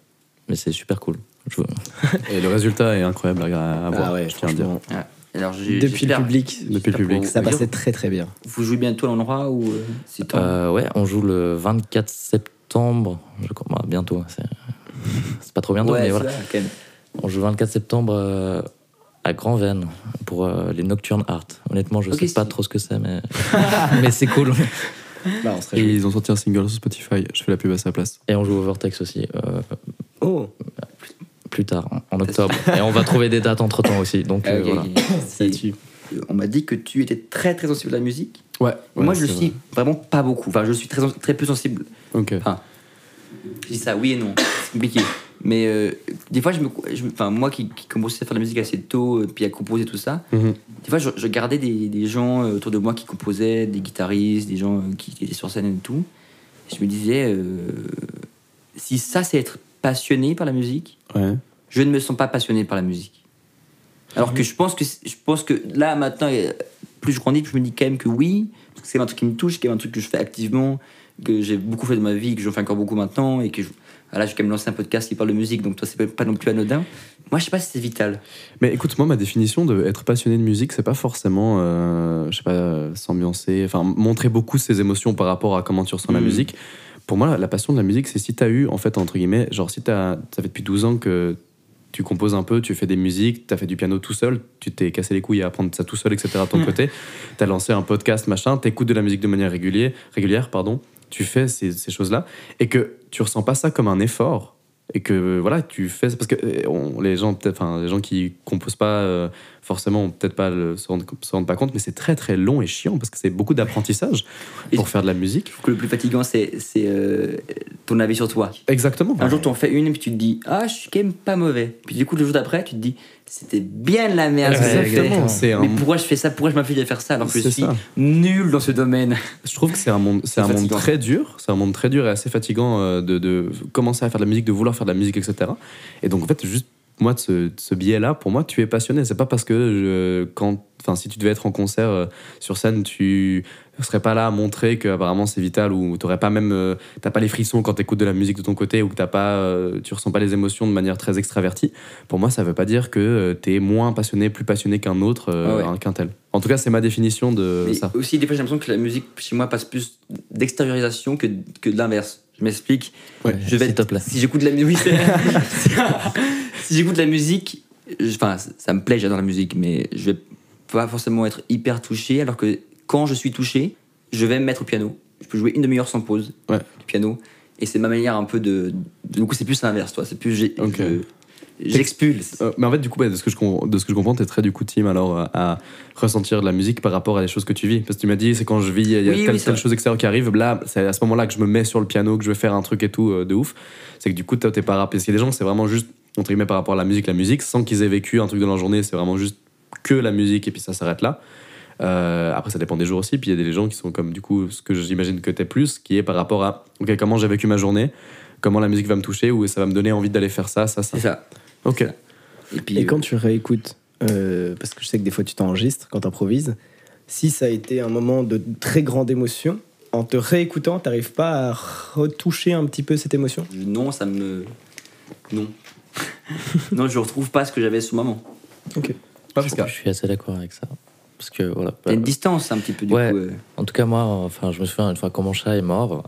Speaker 7: Mais c'est super cool. Je- (laughs)
Speaker 4: Et le résultat est incroyable à, à voir.
Speaker 6: Ah ouais,
Speaker 4: je tiens à dire.
Speaker 6: franchement.
Speaker 5: Ouais. Alors, j'ai-
Speaker 6: Depuis le public,
Speaker 4: Depuis le public.
Speaker 6: ça passait très très bien.
Speaker 5: Vous jouez bientôt à l'endroit ou euh, c'est
Speaker 7: Euh, ouais, on joue le 24 septembre. Je crois, bah, bientôt. C'est pas trop bientôt,
Speaker 5: Ouais,
Speaker 7: mais voilà. On joue le 24 septembre euh, à Grand Vennes pour euh, les Nocturne Art. Honnêtement, je sais pas trop ce que c'est, mais, (laughs) mais c'est cool. (laughs)
Speaker 6: Bah, on
Speaker 4: Et ils ont sorti un single sur Spotify. Je fais la pub à sa place.
Speaker 7: Et on joue au Vortex aussi, euh,
Speaker 6: Oh,
Speaker 7: plus tard, en- octobre. Et on va trouver des dates entre temps aussi. Donc
Speaker 5: Ah,
Speaker 7: euh, voilà. (laughs)
Speaker 5: On m'a dit que tu étais très très sensible à la musique.
Speaker 4: Ouais.
Speaker 5: Moi, je le suis vraiment pas beaucoup. Enfin, je suis très, très peu sensible.
Speaker 4: Ok.
Speaker 5: Je dis ça, oui et non. C'est compliqué. Mais euh, des fois, je me, je enfin, moi qui, qui commençais à faire de la musique assez tôt, euh, puis à composer tout ça,
Speaker 4: Mhm.
Speaker 5: des fois, je, je gardais des, des gens euh, autour de moi qui composaient, des guitaristes, des gens qui étaient sur scène et tout. Et je me disais, euh, si ça, c'est être passionné par la musique,
Speaker 4: Ouais.
Speaker 5: je ne me sens pas passionné par la musique. Alors que je pense que, je pense que là, maintenant, plus je grandis, plus je me dis quand même que oui, parce que c'est un truc qui me touche, c'est un truc que je fais activement, que j'ai beaucoup fait de ma vie, que j'en fais encore beaucoup maintenant, et que je, voilà, je vais quand même lancer un podcast qui parle de musique, donc toi, c'est pas- non plus anodin. Moi, je sais pas si c'est vital.
Speaker 4: Mais écoute, moi, ma définition de être passionné de musique, c'est pas forcément, euh, je sais pas, s'ambiancer, enfin, montrer beaucoup ses émotions par rapport à comment tu ressens la
Speaker 5: Mhm.
Speaker 4: musique. Pour moi, la, passion de la musique, c'est si t'as eu, en fait, entre guillemets, genre, si t'as, ça fait depuis 12 ans que tu composes un peu, tu fais des musiques, t'as fait du piano tout seul, tu t'es cassé les couilles à apprendre ça tout seul, etc. de ton côté, t'as lancé un podcast, machin, t'écoutes de la musique de manière régulière, régulière pardon, tu fais ces, ces choses-là, et que tu ressens pas ça comme un effort, et que voilà, tu fais parce que on- les gens peut-être, enfin, les gens qui composent pas euh, forcément, peut-être pas le- se rendent, se rendent pas compte, mais c'est très très long et chiant parce que c'est beaucoup d'apprentissage
Speaker 5: Et-
Speaker 4: pour faire de la musique.
Speaker 5: Je trouve que le plus fatigant, c'est c'est, euh, ton avis sur toi.
Speaker 4: Exactement.
Speaker 5: Un jour, tu en fais une, et puis tu te dis, ah, je suis quand même pas mauvais. Puis du coup, le jour d'après, tu te dis, c'était bien de la merde.
Speaker 4: Exactement. Un-
Speaker 5: Mais pourquoi je fais ça? Pourquoi je m'inflige à faire ça? Alors que je suis
Speaker 4: ça.
Speaker 5: nul dans ce domaine
Speaker 4: Je trouve que c'est un monde, c'est un monde très dur. C'est un monde très dur et assez fatigant euh, de, de commencer à faire de la musique, de vouloir faire de la musique, etc. Et donc en fait, juste moi de ce, de ce biais-là, pour moi, tu es passionné. C'est pas parce que je- quand, enfin, si tu devais être en concert euh, sur scène, tu serait pas là à montrer que apparemment c'est vital ou t'aurais pas même euh, t'as pas les frissons quand t'écoutes de la musique de ton côté ou que t'as pas euh, tu ressens pas les émotions de manière très extravertie pour moi ça veut pas dire que euh, t'es moins passionné plus passionné qu'un autre euh,
Speaker 5: Ah ouais.
Speaker 4: qu'un tel en tout cas c'est ma définition de
Speaker 5: Mais
Speaker 4: ça
Speaker 5: aussi, des fois, j'ai l'impression que la musique chez moi passe plus d'extériorisation que, que de l'inverse. Je m'explique.
Speaker 4: Ouais,
Speaker 5: je vais
Speaker 7: s'il te plaît.
Speaker 5: Si j'écoute de la musique, (laughs) (laughs) si j'écoute de la musique, enfin, ça, ça me plaît, j'adore la musique, mais je vais pas forcément être hyper touché. Alors que quand je suis touché, je vais me mettre au piano. Je peux jouer une demi-heure sans pause
Speaker 4: Ouais.
Speaker 5: du piano. Et c'est ma manière un peu de. Du coup, c'est plus l'inverse, toi. C'est plus. j'ai-
Speaker 4: Ok.
Speaker 5: je- J'expulse.
Speaker 4: Euh, mais en fait, du coup, de, ce que je, de ce que je comprends, t'es très du coup team alors à, à ressentir de la musique par rapport à des choses que tu vis. Parce que tu m'as dit, c'est quand je vis, il y a
Speaker 5: Oui,
Speaker 4: telle,
Speaker 5: oui,
Speaker 4: telle chose extérieure qui arrive, là, c'est à ce moment-là que je me mets sur le piano, que je vais faire un truc et tout euh, de ouf. C'est que du coup, toi, t'es pas rappé. Parce qu'il y a des gens, c'est vraiment juste, entre guillemets, par rapport à la musique, la musique, sans qu'ils aient vécu un truc dans leur journée, c'est vraiment juste que la musique et puis ça s'arrête là. Euh, après, ça dépend des jours aussi. Puis il y a des gens qui sont comme, du coup, ce que j'imagine que t'es plus, qui est par rapport à, ok, comment j'ai vécu ma journée, comment la musique va me toucher, ou ça va me donner envie d'aller faire ça, ça, ça?
Speaker 5: C'est ça.
Speaker 4: Ok.
Speaker 5: Et puis.
Speaker 6: Et
Speaker 5: euh,
Speaker 6: quand tu réécoutes, euh, parce que je sais que des fois tu t'enregistres quand tu improvises, si ça a été un moment de très grande émotion, en te réécoutant, t'arrives pas à retoucher un petit peu cette émotion?
Speaker 5: Non, ça me. Non. (laughs) non, je retrouve pas ce que j'avais sous moment.
Speaker 4: Pas parce que-
Speaker 7: Je suis assez d'accord avec ça. Parce que voilà.
Speaker 5: Il y a une distance un petit peu du
Speaker 7: Ouais.
Speaker 5: coup. euh.
Speaker 7: En tout cas, moi, enfin, je me souviens une fois quand mon chat est mort,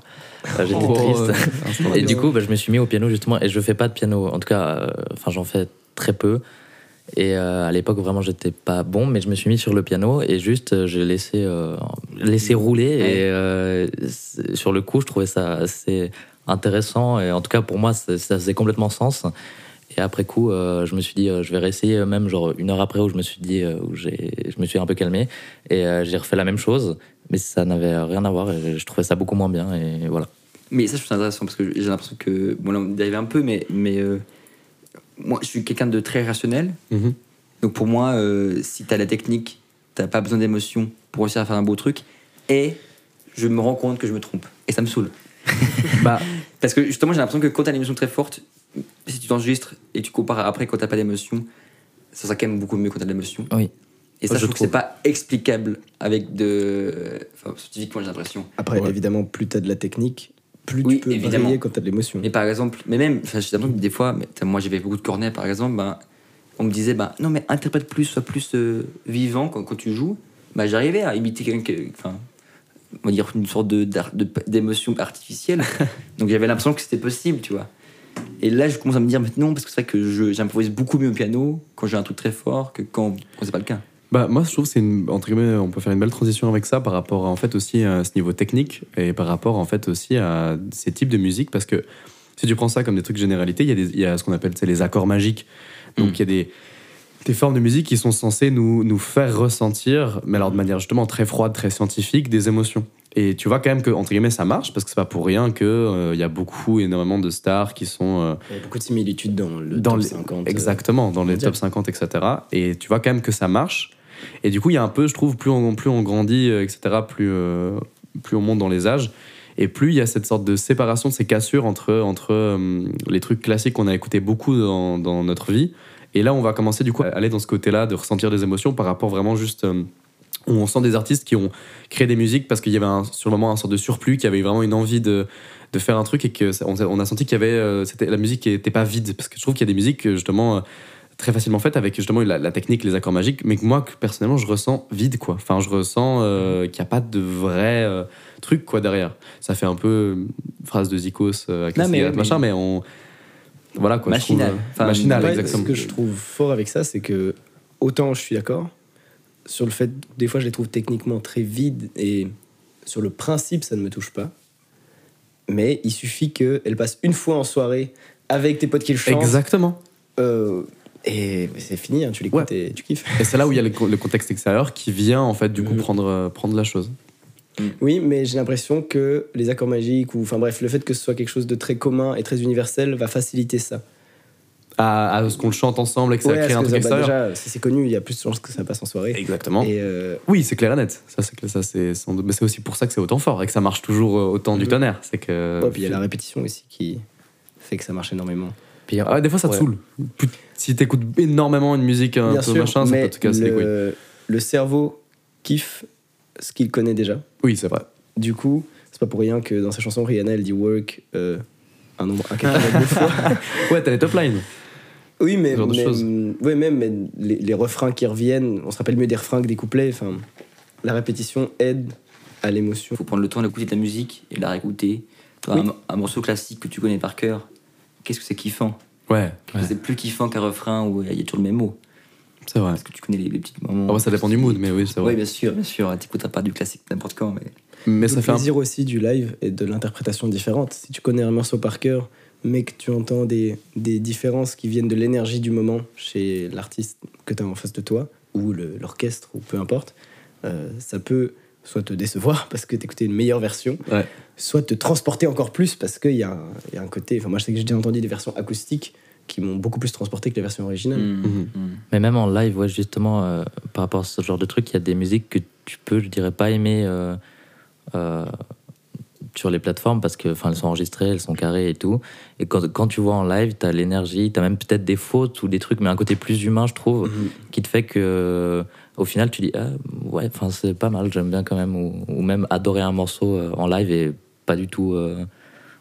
Speaker 7: euh, (laughs) j'étais
Speaker 4: Oh,
Speaker 7: triste.
Speaker 4: euh, instant (laughs)
Speaker 7: Et du coup, bah, je me suis mis au piano justement, et je fais pas de piano. En tout cas, euh, enfin, j'en fais très peu. Et euh, à l'époque, vraiment, j'étais pas bon, mais je me suis mis sur le piano et juste, euh, j'ai laissé, euh, laissé rouler. Et sur le coup, je trouvais ça assez intéressant. Et en tout cas, pour moi, ça, ça faisait complètement sens. Et après coup, euh, je me suis dit, euh, je vais réessayer euh, même genre une heure après où je me suis dit, euh, où j'ai, je me suis un peu calmé et euh, j'ai refait la même chose, mais ça n'avait rien à voir et je trouvais ça beaucoup moins bien et voilà.
Speaker 5: Mais ça, je trouve ça intéressant parce que j'ai l'impression que. Bon, là, on dérive un peu, mais. mais euh, moi, je suis quelqu'un de très rationnel.
Speaker 4: Mhm.
Speaker 5: Donc pour moi, euh, si t'as la technique, t'as pas besoin d'émotion pour réussir à faire un beau truc. Et je me rends compte que je me trompe. Et ça me saoule.
Speaker 4: Bah, (laughs)
Speaker 5: Parce que justement, j'ai l'impression que quand t'as une émotion très forte, si tu t'enregistres et tu compares après quand t'as pas d'émotion, ça sera quand même beaucoup mieux quand t'as de l'émotion.
Speaker 7: Oui.
Speaker 5: Et ça,
Speaker 4: Je
Speaker 5: je trouve que c'est pas explicable avec de. Enfin, scientifiquement, j'ai l'impression.
Speaker 6: Après,
Speaker 4: Ouais.
Speaker 6: évidemment, plus t'as de la technique, plus
Speaker 5: Oui,
Speaker 6: tu peux
Speaker 5: évidemment.
Speaker 6: briller quand t'as de l'émotion.
Speaker 5: Mais par exemple, mais même, enfin, j'ai l'impression que des fois, moi j'avais beaucoup de cornets par exemple, ben, on me disait, ben, non mais interprète plus, sois plus euh, vivant quand, quand tu joues. Ben, J'arrivais à imiter quelqu'un, enfin, on va dire une sorte de- d'ar- de- d'émotion artificielle. (laughs) Donc j'avais l'impression que c'était possible, tu vois. Et là, je commence à me dire, mais non, parce que c'est vrai que je- j'improvise beaucoup mieux au piano quand j'ai un truc très fort que quand, quand c'est pas le cas.
Speaker 4: Bah, moi, je trouve c'est une, entre guillemets, on peut faire une belle transition avec ça par rapport à, en fait aussi à ce niveau technique et par rapport en fait aussi à ces types de musique parce que si tu prends ça comme des trucs généralités, il y a, des, y a ce qu'on appelle les accords magiques. Donc
Speaker 5: Mm.
Speaker 4: il y a des, des formes de musique qui sont censées nous, nous faire ressentir, mais alors de manière justement très froide, très scientifique, des émotions. Et tu vois quand même que entre guillemets ça marche parce que c'est pas pour rien que euh, il y a beaucoup énormément de stars qui sont euh,
Speaker 6: Il y a beaucoup de similitudes dans le
Speaker 4: dans
Speaker 6: top
Speaker 4: les-
Speaker 6: 50. euh,
Speaker 4: Exactement, dans les top 50, etc. Et tu vois quand même que ça marche. Et du coup, il y a un peu, je trouve, plus on, plus on grandit, euh, etc., plus, euh, plus on monte dans les âges. Et plus il y a cette sorte de séparation, de ces cassures entre, entre euh, les trucs classiques qu'on a écoutés beaucoup dans, dans notre vie. Et là, on va commencer du coup à aller dans ce côté-là, de ressentir des émotions par rapport vraiment juste. euh, où on sent des artistes qui ont créé des musiques parce qu'il y avait un- sur le moment un sorte de surplus, qui avait vraiment une envie de, de faire un truc et que ça- on, a- on a senti qu'il y avait euh, c'était la musique qui était pas vide. Parce que je trouve qu'il y a des musiques euh, justement euh, très facilement faites avec justement la, la technique les accords magiques. Mais que moi que personnellement je ressens vide quoi. Enfin je ressens euh, qu'il n'y a pas de vrai euh, truc quoi derrière. Ça fait un peu euh, phrase de Zikos euh,
Speaker 5: Non, mais-
Speaker 4: cigarettes,
Speaker 5: mais-
Speaker 4: machin mais on voilà quoi
Speaker 5: Machinal.
Speaker 4: trouve, machinal.
Speaker 6: Ouais,
Speaker 4: exactement.
Speaker 6: Ce que je trouve fort avec ça, c'est que autant je suis d'accord sur le fait, des fois je les trouve techniquement très vides et sur le principe ça ne me touche pas. Mais il suffit qu'elle passe une fois en soirée avec tes potes qui le chantent.
Speaker 4: exactement
Speaker 6: euh, et c'est fini, hein, tu l'écoutes et tu kiffes.
Speaker 4: et c'est là où il y a le, co- le contexte extérieur qui vient en fait du coup
Speaker 6: Mhm.
Speaker 4: prendre euh, prendre la chose
Speaker 6: Oui, mais j'ai l'impression que les accords magiques, ou enfin bref, le fait que ce soit quelque chose de très commun et très universel va faciliter ça.
Speaker 4: À, à ce qu'on le chante ensemble et que ça
Speaker 6: Ouais,
Speaker 4: crée un truc
Speaker 6: bah, déjà, si c'est connu, il y a plus de chances que ça passe en soirée.
Speaker 4: exactement
Speaker 6: Et euh,
Speaker 4: Oui, c'est clair et net. Ça, c'est ça, c'est sans doute- Mais c'est aussi pour ça que c'est autant fort et que ça marche toujours euh, autant du
Speaker 6: Mhm.
Speaker 4: tonnerre. C'est que.
Speaker 6: ouais, puis il y a la répétition aussi qui fait que ça marche énormément.
Speaker 7: Puis,
Speaker 4: Ah des fois, ça te
Speaker 7: Ouais.
Speaker 4: saoule. Si t'écoutes énormément une musique un
Speaker 6: Bien
Speaker 4: peu
Speaker 6: sûr,
Speaker 4: machin, ça peut te casser les couilles.
Speaker 6: le, le cerveau kiffe ce qu'il connaît déjà.
Speaker 4: Oui, c'est vrai.
Speaker 6: Du coup, c'est pas pour rien que dans sa chanson, Rihanna, elle dit work euh, un nombre incalculable de (laughs) fois.
Speaker 4: Ouais, t'as les top lines.
Speaker 6: Oui, mais,
Speaker 4: genre de
Speaker 6: ouais, même mais les, les refrains qui reviennent, on se rappelle mieux des refrains que des couplets. Enfin, la répétition aide à l'émotion.
Speaker 5: faut prendre le temps d'écouter de la musique et de la réécouter.
Speaker 6: Oui.
Speaker 5: un, un morceau classique que tu connais par cœur, qu'est-ce que c'est kiffant?
Speaker 4: Ouais,
Speaker 5: C'est plus kiffant qu'un refrain où il y a toujours le même mot?
Speaker 4: c'est vrai.
Speaker 5: Parce que tu connais les, les petits moments.
Speaker 4: Ah ouais, ça dépend du mood, mais oui, c'est
Speaker 5: Oui,
Speaker 4: vrai.
Speaker 5: bien sûr, bien sûr. T'écouteras pas du classique n'importe quand, mais.
Speaker 4: Mais ça
Speaker 6: le
Speaker 4: fait un
Speaker 6: plaisir aussi du live et de l'interprétation différente. Si tu connais un morceau par cœur, mais que tu entends des, des différences qui viennent de l'énergie du moment chez l'artiste que tu as en face de toi, ou l'orchestre, ou peu importe, euh, ça peut soit te décevoir (laughs) parce que t'écoutais une meilleure version,
Speaker 4: Ouais.
Speaker 6: soit te transporter encore plus parce qu'il y, a un- il y a un côté. Enfin, moi, je sais que j'ai déjà entendu des versions acoustiques qui m'ont beaucoup plus transporté que les versions originales.
Speaker 5: Mm,
Speaker 4: Mhm.
Speaker 5: mm.
Speaker 7: Mais même en live, ouais, justement, euh, par rapport à ce genre de truc, il y a des musiques que tu peux, je dirais, pas aimer euh, euh, sur les plateformes parce que, enfin, elles sont enregistrées, elles sont carrées et tout. Et quand, quand tu vois en live, t'as l'énergie, t'as même peut-être des fautes ou des trucs, mais un côté plus humain, je trouve,
Speaker 6: Mhm.
Speaker 7: qui te fait que, au final, tu dis, ah, ouais, enfin, c'est pas mal, j'aime bien quand même, ou, ou même adorer un morceau euh, en live et pas du tout. euh,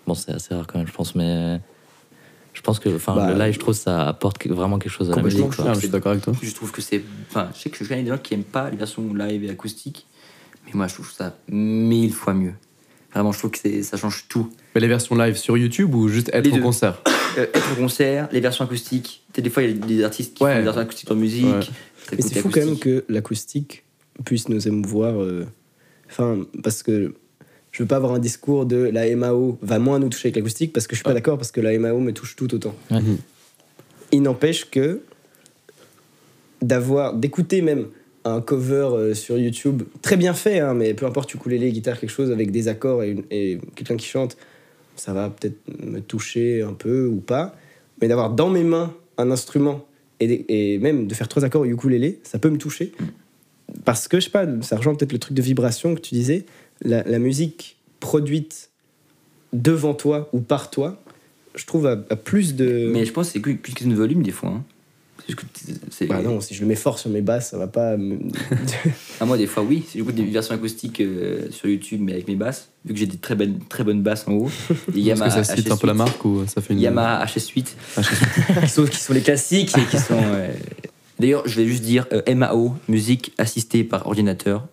Speaker 7: Bon, c'est assez rare quand même, je pense, mais. Je pense que enfin,
Speaker 6: Bah,
Speaker 7: le live, je trouve, ça apporte vraiment quelque chose à la musique.
Speaker 4: je suis d'accord avec toi.
Speaker 5: Je trouve que c'est. Enfin, je sais que je connais des gens qui aiment pas les versions live et acoustiques, mais moi je trouve ça mille fois mieux. Vraiment, je trouve que ça change tout.
Speaker 4: Mais les versions live sur YouTube ou juste être
Speaker 5: Les
Speaker 4: au
Speaker 5: deux.
Speaker 4: concert
Speaker 5: Euh, être au concert, les versions acoustiques. Tu sais, des fois, il y a des artistes qui
Speaker 4: Ouais.
Speaker 5: font des versions acoustiques en musique.
Speaker 4: Ouais.
Speaker 6: Mais c'est fou quand même que l'acoustique puisse nous émouvoir. euh, Enfin, parce que je veux pas avoir un discours de la MAO va moins nous toucher avec l'acoustique parce que je suis pas d'accord parce que la MAO me touche tout autant. Il n'empêche que d'avoir d'écouter même un cover euh, sur YouTube très bien fait, hein, mais peu importe ukulélé, guitare, quelque chose avec des accords et, quelqu'un qui chante, ça va peut-être me toucher un peu ou pas. Mais d'avoir dans mes mains un instrument et, et même de faire trois accords au ukulélé, ça peut me toucher. Parce que, je sais pas, ça rejoint peut-être le truc de vibration que tu disais. La, musique produite devant toi ou par toi, je trouve à plus de.
Speaker 5: Mais je pense que c'est plus question de volume des fois. hein.
Speaker 6: Bah non, si je le mets fort sur mes basses, ça va pas. me- (laughs)
Speaker 5: Ah, moi, des fois, oui. Si j'écoute des versions acoustiques euh, sur YouTube, mais avec mes basses, vu que j'ai des très bonnes, très bonnes basses en haut, (laughs)
Speaker 4: Est-ce que ça cite un peu la
Speaker 5: HS8,
Speaker 4: marque ou ça fait une.
Speaker 5: Yamaha HS8,
Speaker 4: HS8.
Speaker 5: qui, sont, qui sont les classiques et qui (laughs) sont. euh, D'ailleurs, je vais juste dire euh, MAO, musique assistée par ordinateur.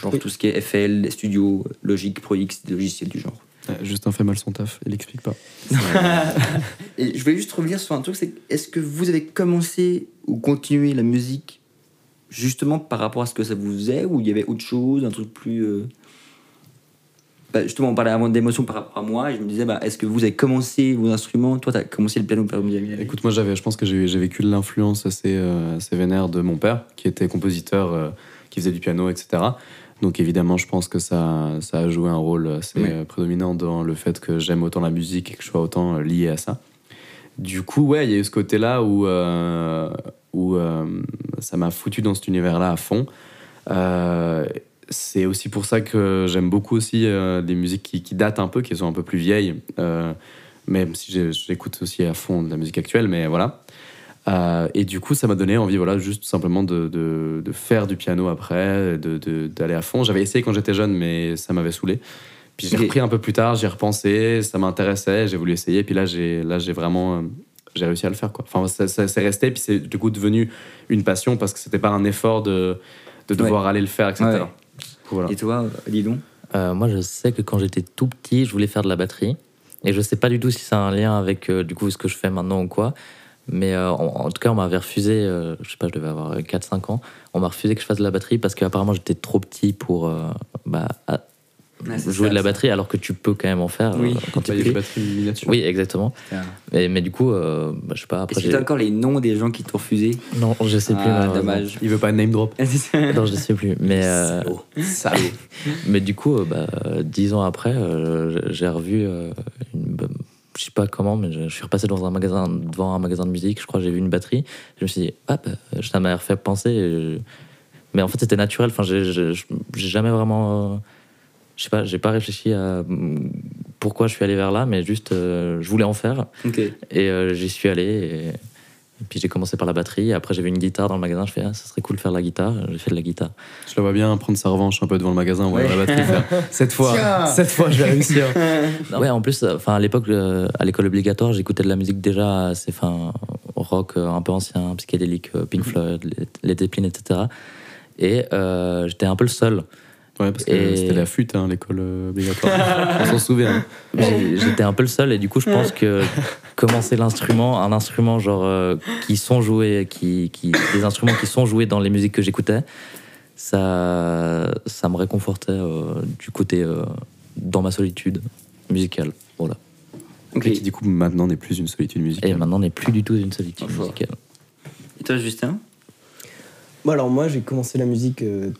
Speaker 5: Genre
Speaker 6: Oui.
Speaker 5: tout ce qui est FL, Studio, Logic, Pro X, des logiciels du genre.
Speaker 4: Ouais, Justin fait mal son taf, il explique pas. (laughs)
Speaker 5: Et je voulais juste revenir sur un truc, c'est est-ce que vous avez commencé ou continué la musique justement par rapport à ce que ça vous faisait ou il y avait autre chose, un truc plus... euh, bah, justement, on parlait avant d'émotion par rapport à moi et je me disais, bah, est-ce que vous avez commencé vos instruments? Toi, tu as commencé le piano par
Speaker 4: Écoute, moi, j'avais, je pense que j'ai, j'ai vécu l'influence assez, euh, assez vénère de mon père, qui était compositeur, euh, qui faisait du piano, etc. Donc, évidemment, je pense que ça, ça a joué un rôle assez
Speaker 5: Oui.
Speaker 4: prédominant dans le fait que j'aime autant la musique et que je sois autant euh, lié à ça. Du coup, ouais, il y a eu ce côté-là où, euh, où euh, ça m'a foutu dans cet univers-là à fond. Euh, c'est aussi pour ça que j'aime beaucoup aussi des musiques qui, qui datent un peu, qui sont un peu plus vieilles. Même si j'écoute aussi à fond de la musique actuelle, mais voilà. Euh, et du coup, ça m'a donné envie, voilà, juste simplement de, de, de faire du piano après, de- de- d'aller à fond. J'avais essayé quand j'étais jeune, mais ça m'avait saoulé. Puis j'ai repris un peu plus tard, j'y ai repensé, ça m'intéressait, j'ai voulu essayer. Puis là, j'ai là, j'ai vraiment, euh, j'ai réussi à le faire, quoi. Enfin, ça, ça- c'est resté, puis c'est du coup devenu une passion parce que c'était pas un effort de, de devoir aller le faire, etc.
Speaker 5: Ouais.
Speaker 4: Voilà.
Speaker 5: Et toi, dis donc?
Speaker 7: Euh, moi, je sais que quand j'étais tout petit, je voulais faire de la batterie. Et je sais pas du tout si c'est un lien avec euh, du coup ce que je fais maintenant ou quoi. Mais euh, en, en tout cas, on m'avait refusé, euh, je sais pas, je devais avoir 4-5 ans, on m'a refusé que je fasse de la batterie parce qu'apparemment j'étais trop petit pour euh, bah, à- jouer
Speaker 5: ça,
Speaker 7: de la
Speaker 5: ça.
Speaker 7: batterie alors que tu peux quand même en faire
Speaker 5: Oui.
Speaker 7: euh, quand tu
Speaker 4: Bah,
Speaker 7: es
Speaker 4: il y a des
Speaker 7: petit.
Speaker 4: batteries miniatures.
Speaker 7: Oui, exactement. Mais, mais du coup, euh, bah, je sais pas, après
Speaker 5: Est-ce que
Speaker 7: j'ai...
Speaker 5: tu encore les noms des gens qui t'ont refusé?
Speaker 7: Non, je sais plus.
Speaker 5: Ah, dommage.
Speaker 4: Il veut pas name drop. (laughs)
Speaker 7: Non, je sais plus. Mais, euh,
Speaker 4: Salaud. (laughs)
Speaker 7: mais du coup, euh, bah, dix ans après, euh, j'ai revu euh, une. Je sais pas comment, mais je, je suis repassé dans un magasin, devant un magasin de musique. Je crois que j'ai vu une batterie. Je me suis dit, hop, euh, ça m'a refait penser. je- Mais en fait, c'était naturel. Enfin, j'ai jamais vraiment. euh, Je sais pas, j'ai pas réfléchi à pourquoi je suis allé vers là, mais juste, euh, je voulais en faire. Et euh, j'y suis allé. Et puis j'ai commencé par la batterie. Après, j'avais une guitare dans le magasin. Je fais, ah, ça serait cool de faire de la guitare. J'ai fait de la guitare.
Speaker 4: Je le vois bien prendre sa revanche un peu devant le magasin, voir la batterie faire. (laughs) Cette fois,
Speaker 6: Tiens.
Speaker 4: cette fois, je vais réussir.
Speaker 7: Ouais, en plus, euh, enfin, à l'époque, euh, à l'école obligatoire, j'écoutais de la musique déjà assez fin, rock euh, un peu ancien, psychédélique, Pink Floyd, les, les Zeppelin, etc. Et euh, j'étais un peu le seul.
Speaker 4: Ouais, parce que
Speaker 7: Et-
Speaker 4: c'était la fuite, hein, l'école euh, obligatoire. (laughs) On s'en souvient. hein.
Speaker 7: J'étais un peu le seul et du coup je pense que commencer l'instrument, un instrument genre euh, qui sont joués, qui, qui, des instruments qui sont joués dans les musiques que j'écoutais, ça, ça me réconfortait euh, du côté euh, dans ma solitude musicale. Voilà.
Speaker 5: Ok.
Speaker 4: Et qui, du coup, maintenant n'est plus une solitude
Speaker 7: Et
Speaker 4: musicale.
Speaker 7: maintenant n'est plus du tout une solitude musicale.
Speaker 5: Et toi, Justin?
Speaker 6: Bon, alors moi, j'ai commencé la musique euh,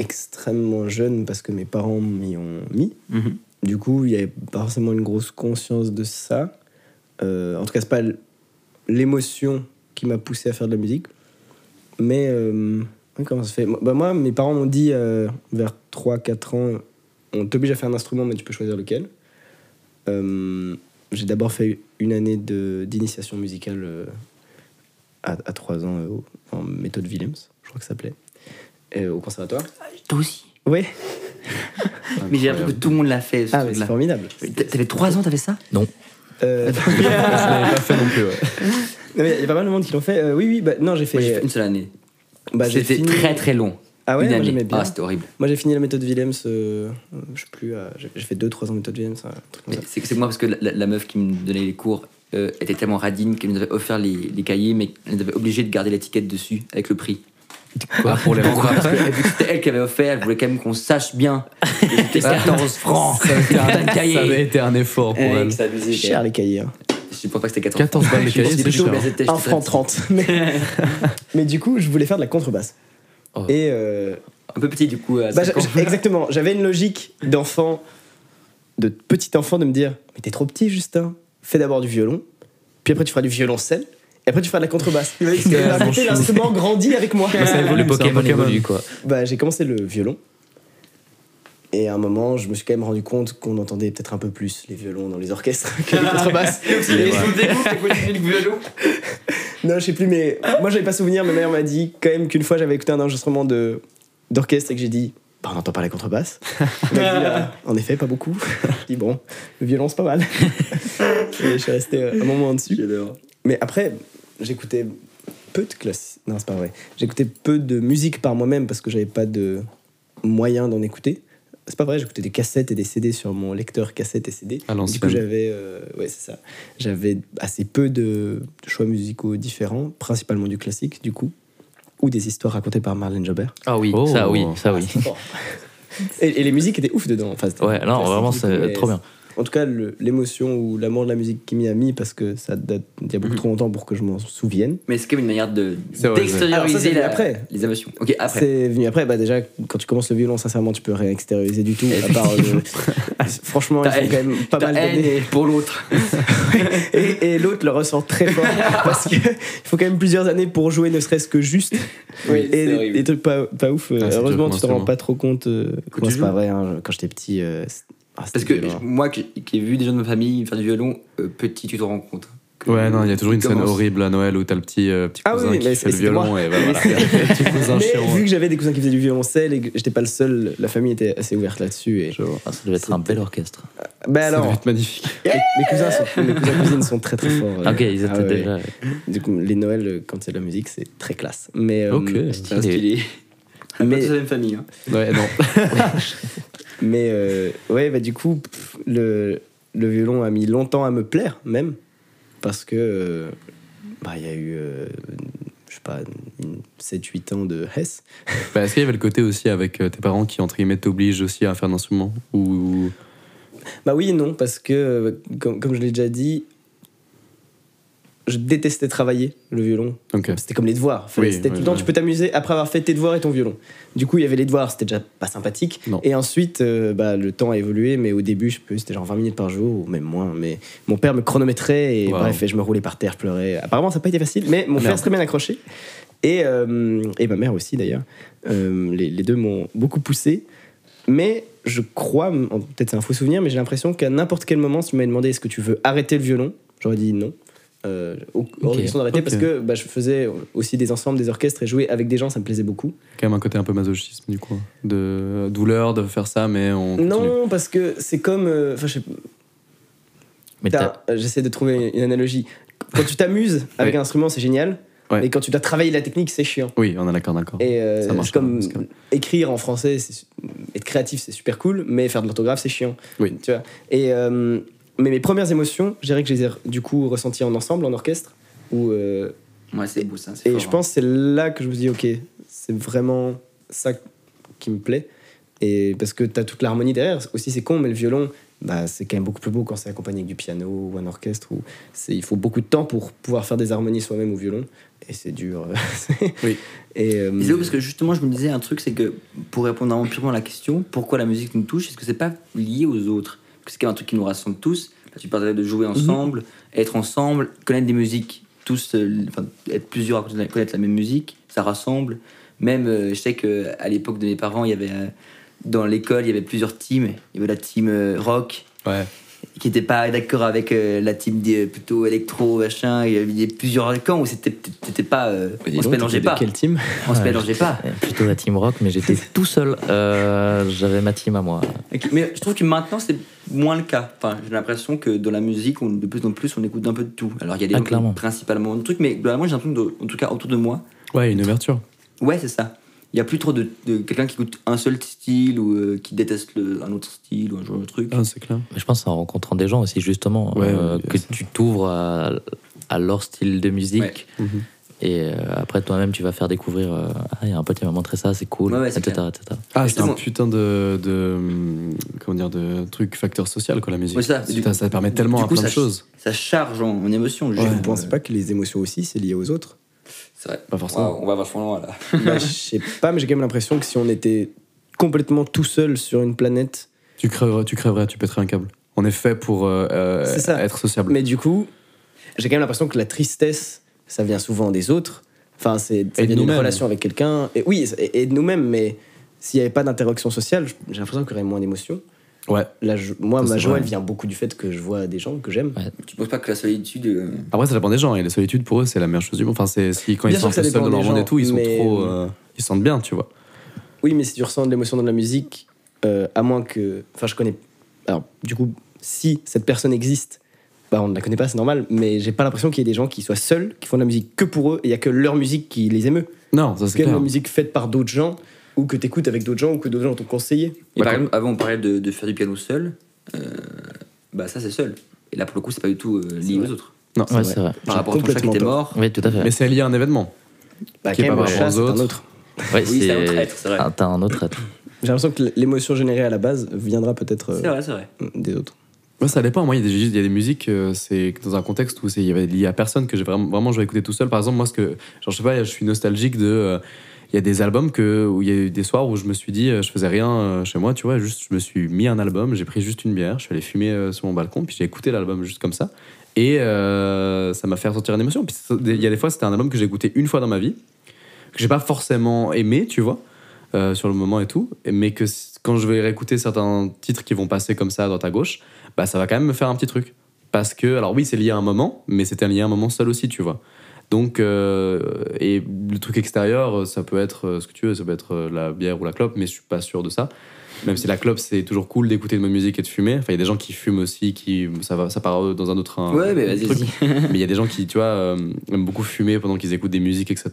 Speaker 6: extrêmement jeune parce que mes parents m'y ont mis. Du coup, il n'y avait pas forcément une grosse conscience de ça. Euh, en tout cas, c'est pas l'émotion qui m'a poussé à faire de la musique. Mais euh, comment ça se fait? Bah, Moi, mes parents m'ont dit euh, vers 3-4 ans on t'oblige à faire un instrument, mais tu peux choisir lequel. J'ai d'abord fait une année d'initiation musicale à, à 3 ans en méthode Williams, je crois que ça s'appelait, euh, au conservatoire.
Speaker 5: Toi aussi.
Speaker 6: Oui, (laughs)
Speaker 5: Mais j'ai l'impression que tout le monde l'a fait. ce
Speaker 6: ah, mais c'est formidable.
Speaker 5: T'avais 3 ans, t'avais ça?
Speaker 6: Euh, (laughs)
Speaker 4: Je l'avais pas fait non plus. ouais. (laughs)
Speaker 6: non, Il y a pas mal de monde qui l'ont fait. Euh, oui, oui, bah, non, j'ai fait.
Speaker 5: Fait une seule année.
Speaker 6: bah, j'ai
Speaker 5: C'était
Speaker 6: fini-
Speaker 5: très très long.
Speaker 6: Ah ouais,
Speaker 5: une
Speaker 6: moi
Speaker 5: année.
Speaker 6: j'aimais bien.
Speaker 5: Ah, c'était horrible.
Speaker 6: Moi j'ai fini la méthode Williams, euh, je sais plus, euh, j'ai fait 2-3 ans de méthode ça.
Speaker 5: C'est c'est moi parce que la, la- la meuf qui me donnait les cours euh, était tellement radine qu'elle nous avait offert les, les cahiers, mais elle nous avait obligé de garder l'étiquette dessus avec le prix.
Speaker 4: Quoi, pour les
Speaker 5: Pourquoi Parce que vu que c'était elle qui avait offert, elle voulait quand même qu'on sache bien. que (laughs) C'était 14 francs.
Speaker 4: Ça avait été un effort pour elle.
Speaker 6: Cher les cahiers. hein.
Speaker 5: Je pense pas que c'était 14
Speaker 4: 14 balles les cahiers, c'est
Speaker 5: chaud,
Speaker 4: cher.
Speaker 5: mais c'était-
Speaker 6: 1
Speaker 5: j'étais
Speaker 6: franc
Speaker 5: très-
Speaker 6: 30. Mais, mais du coup, je voulais faire de la contrebasse.
Speaker 7: Oh.
Speaker 6: Et euh,
Speaker 5: Un peu petit du coup. à
Speaker 6: bah, exactement, j'avais une logique d'enfant, de petit enfant, de me dire Mais t'es trop petit, Justin, fais d'abord du violon, puis après tu feras du violoncelle, et après tu feras de la contrebasse. L'instrument grandit avec moi.
Speaker 4: Ça évolue,
Speaker 7: Le Pokémon
Speaker 4: Pokémon.
Speaker 7: évolue quoi.
Speaker 6: Bah, j'ai commencé le violon. Et à un moment, je me suis quand même rendu compte qu'on entendait peut-être un peu plus les violons dans les orchestres que les contrebasses. Et- non, je sais plus, mais moi j'avais pas souvenir. Ma mère m'a dit quand même qu'une fois j'avais écouté un enregistrement de, d'orchestre et que j'ai dit bah, on n'entend pas la contrebasse. Elle m'a dit (laughs) Ah, en effet, pas beaucoup. (laughs) J'ai dit bon, le violon c'est pas mal. (laughs) et je suis resté un moment en dessus. Mais après, j'écoutais peu de. Non, c'est pas vrai. J'écoutais peu de musique par moi-même parce que j'avais pas de moyens d'en écouter. C'est pas vrai, j'écoutais des cassettes et des CD sur mon lecteur cassette et CD.
Speaker 4: À
Speaker 6: Du coup, j'avais euh, ouais, c'est ça. J'avais assez peu de, de choix musicaux différents, principalement du classique, du coup, ou des histoires racontées par Marlène Jobert.
Speaker 7: Ah oui,
Speaker 4: Oh.
Speaker 7: ça oui, ça oui. (laughs)
Speaker 6: Et, et les musiques étaient ouf dedans. Enfin,
Speaker 7: Ouais, non, vraiment, c'est trop bien.
Speaker 6: En tout cas, l'émotion ou l'amour de la musique qui m'y a mis, parce que ça date d'il y a beaucoup
Speaker 5: Mhm.
Speaker 6: trop longtemps pour que je m'en souvienne.
Speaker 5: Mais c'est quand même une manière de d'extérioriser
Speaker 6: après.
Speaker 5: les émotions? Ok, après.
Speaker 6: C'est venu après. Bah déjà, quand tu commences le violon, sincèrement, tu peux rien extérioriser du tout. À part le- (laughs) (laughs) Franchement, il faut quand même pas mal d'années.
Speaker 5: pour l'autre. (laughs)
Speaker 6: Et, et l'autre le ressent très fort parce qu'il faut quand même plusieurs années pour jouer, ne serait-ce que juste.
Speaker 5: Oui,
Speaker 6: et des, trucs pas, pas ouf. euh,
Speaker 4: Ah,
Speaker 6: Heureusement,
Speaker 4: comme
Speaker 6: tu te rends pas trop compte. euh, c'est pas vrai. hein, quand j'étais petit. euh, ah,
Speaker 5: Parce que
Speaker 6: violent.
Speaker 5: moi qui, qui ai vu des gens de ma famille faire du violon, euh, petit, tu te rends compte.
Speaker 4: Ouais, non, il y a toujours une scène horrible à Noël où t'as le petit, euh, petit
Speaker 6: Ah
Speaker 4: cousin
Speaker 6: oui,
Speaker 4: qui fait le violon et bah, voilà. (laughs) (laughs) petit cousin
Speaker 6: Mais
Speaker 4: chiant.
Speaker 6: vu que j'avais des cousins qui faisaient du violoncelle et que j'étais pas le seul, la famille était assez ouverte là-dessus. Et...
Speaker 7: Ah, ça devait être un bel orchestre.
Speaker 6: Bah
Speaker 4: Ça devait
Speaker 6: alors,
Speaker 4: être magnifique. (laughs)
Speaker 6: mes mes cousins, sont, mes cousins cousines sont très très forts. euh,
Speaker 7: Ok, ils étaient
Speaker 6: ah ouais,
Speaker 7: déjà.
Speaker 6: ouais. Du coup, les Noëls, euh, quand il y a de la musique, c'est très classe. Mais, euh,
Speaker 4: Ok.
Speaker 5: C'est un stylé.
Speaker 6: Mais-.
Speaker 5: Pas tous la même famille. Hein.
Speaker 4: Ouais, non.
Speaker 6: Mais euh, ouais, bah du coup, pff, le, le violon a mis longtemps à me plaire, même. Parce que, euh, bah, il y a eu, euh, je sais pas, 7-8 ans de Hess. (laughs)
Speaker 4: Bah, Est-ce qu'il y avait le côté aussi avec euh, tes parents qui, entre guillemets, t'obligent aussi à faire un instrument Ou.
Speaker 6: Bah oui et non, parce que, euh, comme, comme je l'ai déjà dit, je détestais travailler le violon. C'était comme les devoirs.
Speaker 4: Oui,
Speaker 6: c'était
Speaker 4: oui,
Speaker 6: tout le temps,
Speaker 4: oui.
Speaker 6: tu peux t'amuser après avoir fait tes devoirs et ton violon. Du coup, il y avait les devoirs, c'était déjà pas sympathique.
Speaker 4: Non.
Speaker 6: Et ensuite, euh, bah, le temps a évolué, mais au début, je c'était genre 20 minutes par jour, ou même moins. Mais mon père me chronométrait et
Speaker 4: Wow.
Speaker 6: bref, et je me roulais par terre, je pleurais. Apparemment, ça n'a pas été facile, mais mon s'est très bien accroché. Et, euh, et ma mère aussi, d'ailleurs. Euh, les, les deux m'ont beaucoup poussé. Mais je crois, peut-être c'est un faux souvenir, mais j'ai l'impression qu'à n'importe quel moment, si tu m'avais demandé est-ce que tu veux arrêter le violon, j'aurais dit non. Euh, au- question d'arrêter parce que bah, je faisais aussi des ensembles, des orchestres et jouer avec des gens, ça me plaisait beaucoup.
Speaker 4: Quand même un côté un peu masochisme du coup. De douleur de faire ça, mais on continue.
Speaker 6: Non, parce que c'est comme. euh, Enfin, je euh, J'essaie de trouver une analogie. Quand tu t'amuses (laughs) avec un instrument, c'est génial.
Speaker 4: Ouais.
Speaker 6: Mais quand tu dois travailler la technique, c'est chiant.
Speaker 4: Oui, on est d'accord, d'accord.
Speaker 6: Et euh,
Speaker 4: Ça marche
Speaker 6: c'est comme écrire en français, être créatif, c'est super cool, mais faire de l'orthographe, c'est chiant.
Speaker 4: Oui.
Speaker 6: Tu vois. Et euh, mais mes premières émotions, je dirais que je les ai du coup ressenties en ensemble, en orchestre. Où, euh,
Speaker 5: Ouais, c'est beau ça.
Speaker 6: et
Speaker 5: fort,
Speaker 6: je
Speaker 5: hein.
Speaker 6: pense que c'est là que je me suis dit, ok, c'est vraiment ça qui me plaît. Et parce que tu as toute l'harmonie derrière. Aussi, c'est con, mais le violon, bah, c'est quand même beaucoup plus beau quand c'est accompagné avec du piano ou un orchestre. C'est- il faut beaucoup de temps pour pouvoir faire des harmonies soi-même au violon. Et c'est dur. (laughs)
Speaker 4: Oui.
Speaker 6: Et, euh,
Speaker 5: Et parce que justement, je me disais un truc, c'est que pour répondre vraiment purement à la question, pourquoi la musique nous touche, est-ce que c'est pas lié aux autres? C'est quand même un truc qui nous rassemble tous. Tu parlais de jouer ensemble, être ensemble, connaître des musiques, tous, euh, enfin, être plusieurs à connaître la même musique, ça rassemble. Même, euh, je sais qu'à l'époque de mes parents, il y avait. euh, dans l'école, il y avait plusieurs teams. Il y avait la team rock,
Speaker 4: Ouais.
Speaker 5: qui n'était pas d'accord avec la team des, plutôt électro, machin. Il y avait plusieurs camps où c'était pas. (laughs) on se mélangeait pas.
Speaker 6: Quel team
Speaker 5: On se mélangeait pas.
Speaker 7: plutôt la team rock, mais j'étais (laughs) tout seul. Euh, J'avais ma team à moi.
Speaker 5: Mais je trouve que maintenant c'est moins le cas. Enfin, j'ai l'impression que dans la musique, on, de plus en plus, on écoute un peu de tout. Alors il y a des
Speaker 7: Ah,
Speaker 5: gens qui principalement de trucs, mais globalement, j'ai l'impression, de- en tout cas autour de moi,
Speaker 4: Ouais, une ouverture.
Speaker 5: ouais, c'est ça. Il y a plus trop de, de quelqu'un qui écoute un seul style ou euh, qui déteste le- un autre style ou un genre de truc.
Speaker 4: Ah, c'est clair.
Speaker 7: Mais je pense que c'est en rencontrant des gens aussi, justement,
Speaker 4: Ouais,
Speaker 7: euh, que
Speaker 4: ça.
Speaker 7: tu t'ouvres à, à leur style de musique.
Speaker 5: Ouais.
Speaker 4: Mhm.
Speaker 7: Et euh, après, toi-même, tu vas faire découvrir euh, Ah, il y a un pote qui m'a montré ça, c'est cool,
Speaker 5: Ouais, ouais, c'est
Speaker 7: etc., etc.
Speaker 4: Ah, c'est un putain de, de. hum, Comment dire, de truc facteur social, quoi, la musique.
Speaker 5: Ouais, ça.
Speaker 4: ça,
Speaker 5: Du-
Speaker 4: ça permet tellement
Speaker 5: du
Speaker 4: à plein de choses.
Speaker 5: Ça charge en, en émotion.
Speaker 6: Je ne pense pas que les émotions aussi, c'est lié aux autres.
Speaker 5: C'est vrai.
Speaker 4: Pas forcément.
Speaker 5: On va vachement loin là. (laughs)
Speaker 6: Bah, je sais pas, mais j'ai quand même l'impression que si on était complètement tout seul sur une planète,
Speaker 4: Tu crèverais, tu crèverais, tu pèterais un câble. On est fait pour euh, euh,
Speaker 6: ça.
Speaker 4: être sociable.
Speaker 6: mais du coup, j'ai quand même l'impression que la tristesse, ça vient souvent des autres. Enfin, c'est
Speaker 4: nous-mêmes.
Speaker 6: relation avec quelqu'un. Et oui, et, et de nous-mêmes, mais s'il n'y avait pas d'interaction sociale, j'ai l'impression qu'il y aurait moins d'émotions.
Speaker 4: Ouais.
Speaker 6: Là, je- moi,
Speaker 4: Ça,
Speaker 6: ma joie, elle vient beaucoup du fait que je vois des gens que j'aime.
Speaker 5: Tu penses pas que la solitude. euh,
Speaker 4: Après, ça dépend des gens. Et la solitude, pour eux, c'est la meilleure chose du monde. Enfin, c'est si quand
Speaker 6: Bien
Speaker 4: ils sont seuls dans leur monde et tout, ils sont
Speaker 6: mais-
Speaker 4: trop. euh, ils se sentent bien, tu vois.
Speaker 6: Oui, mais si tu ressens de l'émotion dans la musique, euh, à moins que. Enfin, je connais. Alors, du coup, si cette personne existe, bah, on ne la connaît pas, c'est normal, mais j'ai pas l'impression qu'il y ait des gens qui soient seuls, qui font de la musique que pour eux, et il y a que leur musique qui les émeut.
Speaker 4: Non, ça c'est
Speaker 6: qu'il y a de
Speaker 4: clair.
Speaker 6: la musique faite par d'autres gens, ou que tu écoutes avec d'autres gens, ou que d'autres gens t'ont conseillé.
Speaker 5: Et par exemple, avant, on parlait de, de faire du piano seul. euh, bah, ça, c'est seul. Et là, pour le coup, c'est pas du tout euh, lié aux autres.
Speaker 4: Non,
Speaker 7: Ouais,
Speaker 6: vrai.
Speaker 7: c'est vrai.
Speaker 5: Par rapport à ton chat qui
Speaker 6: complètement
Speaker 5: était mort.
Speaker 7: Oui, tout à fait.
Speaker 4: Mais c'est lié à un événement.
Speaker 6: Bah,
Speaker 4: Qui est pas par rapport aux autres.
Speaker 6: autre.
Speaker 7: Ouais,
Speaker 5: Oui, c'est un autre être, c'est vrai.
Speaker 7: T'as un autre être.
Speaker 6: J'ai l'impression que l'émotion générée à la base viendra peut-être
Speaker 5: C'est
Speaker 6: euh,
Speaker 5: vrai, c'est vrai.
Speaker 6: des autres.
Speaker 4: Ouais, ça dépend. Moi, il y, a des- musiques, euh, c'est dans un contexte où il y avait lié à personne que vraiment, je vais écouter tout seul. Par exemple, moi, ce que, genre, je sais pas, je suis nostalgique de. euh, Il y a des albums que, où il y a eu des soirs où je me suis dit, euh, je faisais rien euh, chez moi, tu vois, juste je me suis mis un album, j'ai pris juste une bière, je suis allé fumer sur mon balcon, puis j'ai écouté l'album juste comme ça. Et ça m'a fait ressentir une émotion. Il y a des fois, c'était un album que j'ai écouté une fois dans ma vie, que j'ai pas forcément aimé, tu vois, sur le moment et tout, mais que quand je vais réécouter certains titres qui vont passer comme ça à droite à gauche, bah ça va quand même me faire un petit truc. Parce que, alors oui, c'est lié à un moment, mais c'était lié à un moment seul aussi, tu vois. Donc, euh, et le truc extérieur, ça peut être euh, ce que tu veux, ça peut être euh, la bière ou la clope, mais je suis pas sûr de ça. Même si la clope, c'est toujours cool d'écouter de ma musique et de fumer. Enfin, il y a des gens qui fument aussi, qui, ça, va, ça part dans un autre un-
Speaker 5: Ouais, mais vas-y. (laughs)
Speaker 4: Mais il y a des gens qui, tu vois, euh, aiment beaucoup fumer pendant qu'ils écoutent des musiques, etc.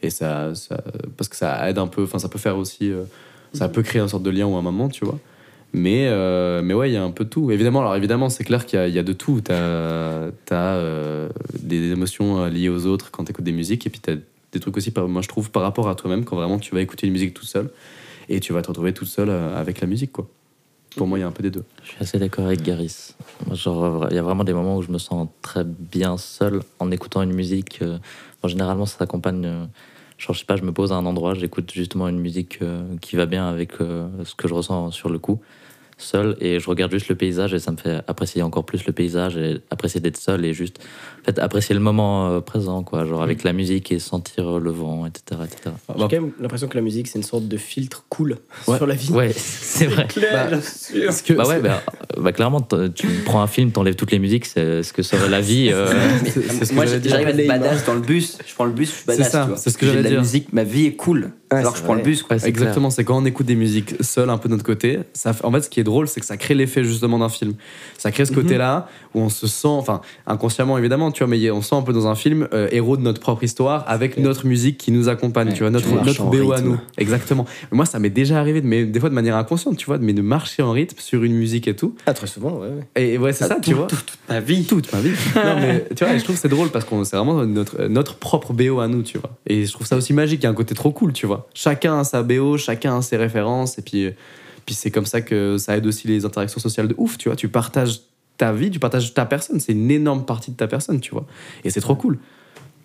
Speaker 4: Et ça, ça- parce que ça aide un peu, enfin, ça peut faire aussi, euh, ça peut créer une sorte de lien ou un moment, tu vois. Mais, euh, mais ouais, il y a un peu de tout. Évidemment, alors évidemment, c'est clair qu'il y, a- de tout. Tu as, des émotions euh, liées aux autres quand tu écoutes des musiques, et puis tu as des trucs aussi, moi je trouve, par rapport à toi-même, quand vraiment tu vas écouter une musique tout seul, et tu vas te retrouver tout seul euh, avec la musique, quoi. Pour moi, il y a un peu des deux.
Speaker 7: Je suis assez d'accord avec Garis. Genre, il y a vraiment des moments où je me sens très bien seul en écoutant une musique. euh, bon, généralement, ça s'accompagne. Genre, je sais pas, je me pose à un endroit, j'écoute justement une musique euh, qui va bien avec euh, ce que je ressens sur le coup. Seul et je regarde juste le paysage et ça me fait apprécier encore plus le paysage et apprécier d'être seul et juste en fait, apprécier le moment euh, présent, quoi, genre avec la musique et sentir le vent, etc. etc.
Speaker 6: J'ai quand même l'impression que la musique, c'est une sorte de filtre cool
Speaker 4: Ouais.
Speaker 6: sur la vie.
Speaker 7: Ouais, (laughs) c'est vrai.
Speaker 6: Clair,
Speaker 4: Bah,
Speaker 6: sûr.
Speaker 4: Parce que
Speaker 7: Bah ouais,
Speaker 4: c'est-
Speaker 7: bah, bah clairement, tu prends un film, t'enlèves toutes les musiques, c'est ce que serait la vie. euh, (laughs)
Speaker 4: c'est- c'est ce que
Speaker 5: Moi,
Speaker 4: dire.
Speaker 5: j'arrive à être badass dans le bus. Je prends le bus, je suis badass.
Speaker 4: C'est ce que j'allais
Speaker 5: de la
Speaker 4: dire.
Speaker 5: musique, ma vie est cool.
Speaker 6: Ouais,
Speaker 5: alors
Speaker 6: c'est
Speaker 5: je prends le bus. Quoi.
Speaker 4: Exactement, c'est quand on écoute des musiques seules un peu de notre côté. Ça, fait- en fait, ce qui est drôle, c'est que ça crée l'effet justement d'un film. Ça crée ce côté-là où on se sent, enfin inconsciemment évidemment, tu vois, mais on se sent un peu dans un film euh, héros de notre propre histoire avec notre musique qui nous accompagne,
Speaker 5: Ouais,
Speaker 4: tu vois, notre,
Speaker 6: tu
Speaker 4: notre BO à nous. Exactement. Moi, ça m'est déjà arrivé, mais des fois de manière inconsciente, tu vois, mais de marcher en rythme sur une musique et tout.
Speaker 6: Ah, très souvent, ouais. ouais.
Speaker 4: Et, ouais, c'est
Speaker 5: Ah,
Speaker 4: ça,
Speaker 5: tout-
Speaker 4: tu vois.
Speaker 5: tout- toute ma vie.
Speaker 4: Toute ma vie. (laughs) non, mais tu vois, et je trouve que c'est drôle parce que c'est vraiment notre, notre propre BO à nous, tu vois. Et je trouve ça aussi magique, il y a un côté trop cool, tu vois. Chacun a sa BO, chacun a ses références, et puis, puis c'est comme ça que ça aide aussi les interactions sociales de ouf, tu vois. Tu partages ta vie, tu partages ta personne, c'est une énorme partie de ta personne, tu vois. Et c'est trop cool.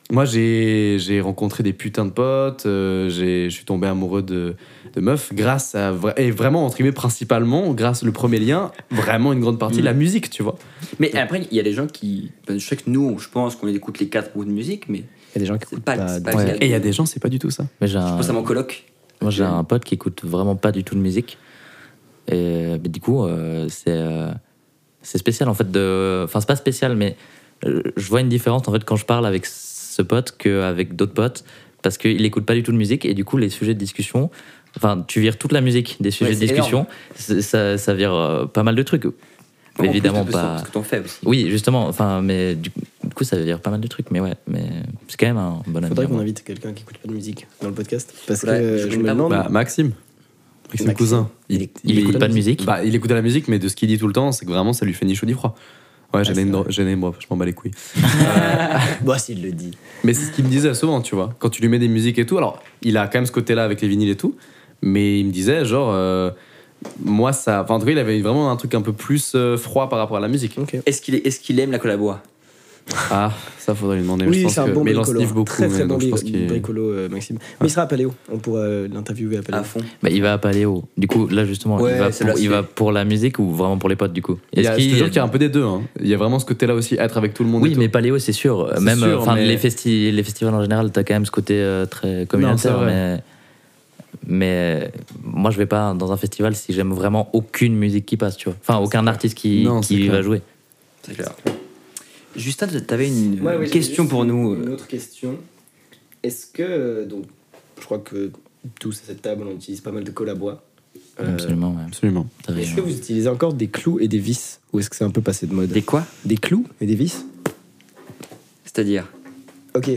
Speaker 4: Moi, j'ai j'ai rencontré des putains de potes, euh, j'ai- je suis tombé amoureux de, de meufs grâce à. Et vraiment, entre guillemets, principalement, grâce au premier lien, vraiment une grande partie de la musique, tu vois.
Speaker 5: Mais après, il y a des gens qui. ben, Je sais que nous, je pense qu'on écoute les quatre bouts de musique, mais
Speaker 6: Il y a des gens qui
Speaker 5: C'est
Speaker 6: écoutent
Speaker 5: pas-
Speaker 6: pas.
Speaker 5: pas
Speaker 6: de-
Speaker 5: Ouais.
Speaker 4: Et il y a des gens, c'est pas du tout ça.
Speaker 7: mais j'ai
Speaker 5: je
Speaker 7: un,
Speaker 5: pense à mon coloc.
Speaker 7: moi, j'ai un pote qui écoute vraiment pas du tout de musique. Et mais du coup, euh, c'est euh, c'est spécial en fait. De... Enfin, c'est pas spécial, mais euh, je vois une différence en fait quand je parle avec ce pote qu'avec d'autres potes parce qu'il écoute pas du tout de musique et du coup, les sujets de discussion. Enfin, tu vires toute la musique des sujets
Speaker 5: Ouais,
Speaker 7: de discussion, ça, ça vire euh, pas mal de trucs.
Speaker 5: En
Speaker 7: Évidemment pas.
Speaker 5: Ce que t'en fais aussi.
Speaker 7: Oui, justement, enfin, mais du, du coup, ça veut dire pas mal de trucs, mais ouais, mais c'est quand même un bon ami.
Speaker 6: Faudrait qu'on invite quelqu'un qui écoute pas de musique dans le podcast. Parce que
Speaker 5: Ouais, je
Speaker 6: me demande.
Speaker 4: Bah, Maxime. Maxime,
Speaker 6: Maxime.
Speaker 4: Cousin.
Speaker 6: Il-
Speaker 7: Il écoute pas de musique
Speaker 4: Bah, il écoute de la musique, mais de ce qu'il dit tout le temps, c'est que vraiment, ça lui fait ni chaud ni froid. Ouais, j'ai
Speaker 6: c'est
Speaker 4: une, moi, je m'en bats les couilles. (laughs)
Speaker 6: Bah, s'il le dit.
Speaker 4: Mais c'est ce qu'il me disait souvent, tu vois. Quand tu lui mets des musiques et tout, alors il a quand même ce côté-là avec les vinyles et tout, mais il me disait, genre, euh, moi, ça. Enfin, en tout cas, il avait vraiment un truc un peu plus euh, froid par rapport à la musique.
Speaker 6: Ok.
Speaker 5: Est-ce qu'il est, est qu'il aime la collabo?
Speaker 4: Ah, ça, faudrait lui demander.
Speaker 6: Oui, c'est un bon
Speaker 4: mais il
Speaker 6: bricolo.
Speaker 4: sniffe beaucoup.
Speaker 6: Très très bon
Speaker 4: donc je
Speaker 6: bricolo, euh, Maxime. Mais il sera à Paléo. On pourra euh, l'interviewer à Paléo.
Speaker 5: à fond
Speaker 7: Bah, il va à Paléo. Du coup, là, justement,
Speaker 5: Ouais,
Speaker 7: il, va pour, il
Speaker 5: c'est-
Speaker 7: va pour la musique ou vraiment pour les potes, du coup?
Speaker 4: Il y a,
Speaker 7: Est-ce
Speaker 4: je te
Speaker 7: qu'il-
Speaker 4: jure qu'il y a un peu des deux. hein. Il y a vraiment ce côté-là aussi, être avec tout le monde. et
Speaker 7: Oui,
Speaker 4: tout.
Speaker 7: mais Paléo, c'est sûr. Même
Speaker 4: sûr, mais-
Speaker 7: les, festi- les festivals en général, t'as quand même ce côté euh, très communautaire. mais, mais moi, je vais pas dans un festival si j'aime vraiment aucune musique qui passe, tu vois. Enfin, aucun artiste qui,
Speaker 4: Non, c'est
Speaker 7: qui va jouer.
Speaker 5: C'est clair. Justin, t'avais une
Speaker 6: Ouais, ouais, j'ai
Speaker 5: question pour nous.
Speaker 6: Une autre question. Est-ce que. euh, Donc, je crois que tous à cette table, on utilise pas mal de collabois. Euh,
Speaker 7: Absolument, ouais.
Speaker 4: Absolument.
Speaker 6: Est-ce que vous utilisez encore des clous et des vis Ou est-ce que c'est un peu passé de mode
Speaker 5: Des quoi?
Speaker 6: Des clous et des vis?
Speaker 5: C'est-à-dire?
Speaker 6: Ok.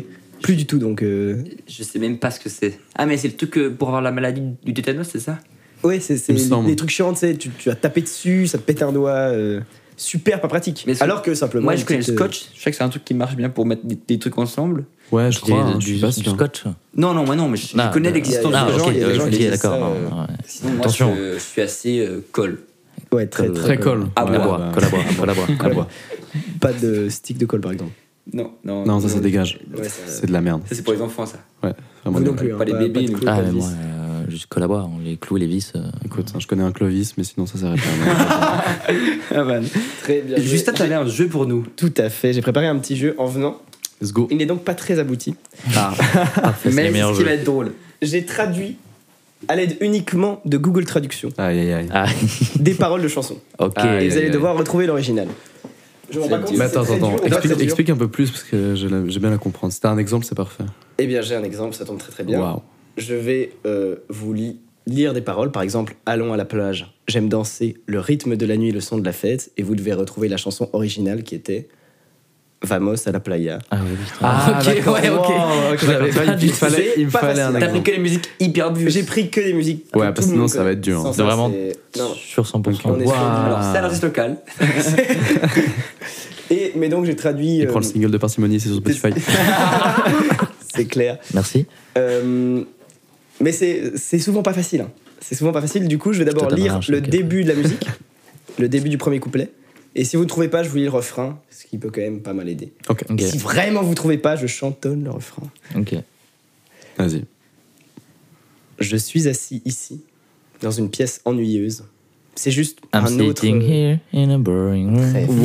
Speaker 6: Plus du tout, donc. euh,
Speaker 5: Je sais même pas ce que c'est. Ah, mais c'est le truc pour avoir la maladie du tétanos, c'est ça?
Speaker 6: Ouais, c'est les trucs chiants, tu sais, tu, tu as tapé dessus, ça te pète un doigt. euh, super pas pratique. Alors que simplement.
Speaker 5: Moi, je connais le
Speaker 6: euh,
Speaker 5: scotch. Je sais que c'est un truc qui marche bien pour mettre des, des trucs ensemble.
Speaker 4: Ouais, je crois. hein, je
Speaker 7: du,
Speaker 4: suis pas
Speaker 7: du
Speaker 4: sûr.
Speaker 7: scotch.
Speaker 5: Non, non, moi non, mais je, je connais
Speaker 7: euh,
Speaker 5: l'existence
Speaker 7: Ah,
Speaker 6: des
Speaker 5: du
Speaker 6: gens-
Speaker 7: ok,
Speaker 6: il y a des gens
Speaker 7: d'accord.
Speaker 6: euh,
Speaker 7: ouais.
Speaker 5: Moi,
Speaker 7: Attention.
Speaker 5: je, je suis assez euh, colle.
Speaker 6: Ouais, très,
Speaker 7: Très
Speaker 4: colle.
Speaker 5: Ah,
Speaker 7: Collabore,
Speaker 4: bah,
Speaker 7: collabore, collabore, collabore.
Speaker 6: Pas de stick de colle, par exemple.
Speaker 5: Non, non.
Speaker 4: Non, ça, ça dégage. C'est de la merde.
Speaker 5: Ça, c'est pour les enfants, ça.
Speaker 4: Ouais, vraiment.
Speaker 6: Vous non
Speaker 4: de
Speaker 6: plus,
Speaker 4: merde.
Speaker 6: hein,
Speaker 5: Pas les bébés,
Speaker 6: de
Speaker 7: Ah,
Speaker 6: pas de
Speaker 7: mais euh, juste collabore, on les clous et les vis. euh,
Speaker 4: Écoute, hein, je connais un Clovis, mais sinon ça s'arrête là. (laughs)
Speaker 5: Ah, man.
Speaker 6: Très bien.
Speaker 5: Justin, t'avais un jeu pour nous.
Speaker 6: Tout à fait. J'ai préparé un petit jeu en venant.
Speaker 4: Let's go.
Speaker 6: Il n'est donc pas très abouti. (laughs)
Speaker 7: Parfait, c'est
Speaker 5: Mais c'est ce qui va être drôle.
Speaker 6: J'ai traduit à l'aide uniquement de Google Traduction
Speaker 4: Aïe, aïe, aïe.
Speaker 7: Ah, (laughs)
Speaker 6: des paroles de chansons.
Speaker 7: ok.
Speaker 4: Ah,
Speaker 6: Et
Speaker 4: aïe,
Speaker 6: vous allez
Speaker 4: aïe.
Speaker 6: devoir retrouver l'original. Je me rends compte.
Speaker 4: Mais attends, attends, explique, explique un peu plus parce que j'ai bien la comprendre. Si t'as un exemple, c'est parfait.
Speaker 6: Eh bien, j'ai un exemple, ça tombe très très bien.
Speaker 4: Waouh.
Speaker 6: Je vais euh, vous li- lire des paroles, par exemple Allons à la plage, j'aime danser, le rythme de la nuit, le son de la fête, et vous devez retrouver la chanson originale qui était Vamos à la playa.
Speaker 7: Ah, oui, putain.
Speaker 5: Ah, ok, ouais, ok.
Speaker 4: Wow,
Speaker 7: pas
Speaker 4: il fallait, il fallait un.
Speaker 5: T'as pris que les musiques hyper vues.
Speaker 6: J'ai pris que des musiques. que
Speaker 4: Ouais, parce que sinon, ça va être dur.
Speaker 6: Sans
Speaker 4: C'est
Speaker 7: vraiment-
Speaker 6: Non.
Speaker 7: Sur 100%.
Speaker 6: On est sur-
Speaker 4: Waouh.
Speaker 5: Alors, c'est un artiste local. (laughs)
Speaker 6: Et, mais donc j'ai traduit.
Speaker 4: Il
Speaker 6: euh,
Speaker 4: prend le single de parcimonie, c'est sur Spotify. (laughs)
Speaker 6: c'est clair.
Speaker 7: Merci.
Speaker 6: Euh, mais c'est souvent pas facile. hein. C'est souvent pas facile. Du coup, je vais d'abord lire le début de la musique, (laughs) le début du premier couplet. Et si vous ne trouvez pas, je vous lis le refrain, ce qui peut quand même pas mal aider.
Speaker 4: Ok,
Speaker 7: Ok.
Speaker 6: Si vraiment vous trouvez pas, je chantonne le refrain.
Speaker 7: Ok.
Speaker 4: vas-y.
Speaker 6: Je suis assis ici, dans une pièce ennuyeuse. C'est juste
Speaker 7: I'm
Speaker 6: un autre.
Speaker 7: sitting here in a boring room.
Speaker 6: Très
Speaker 4: Wow.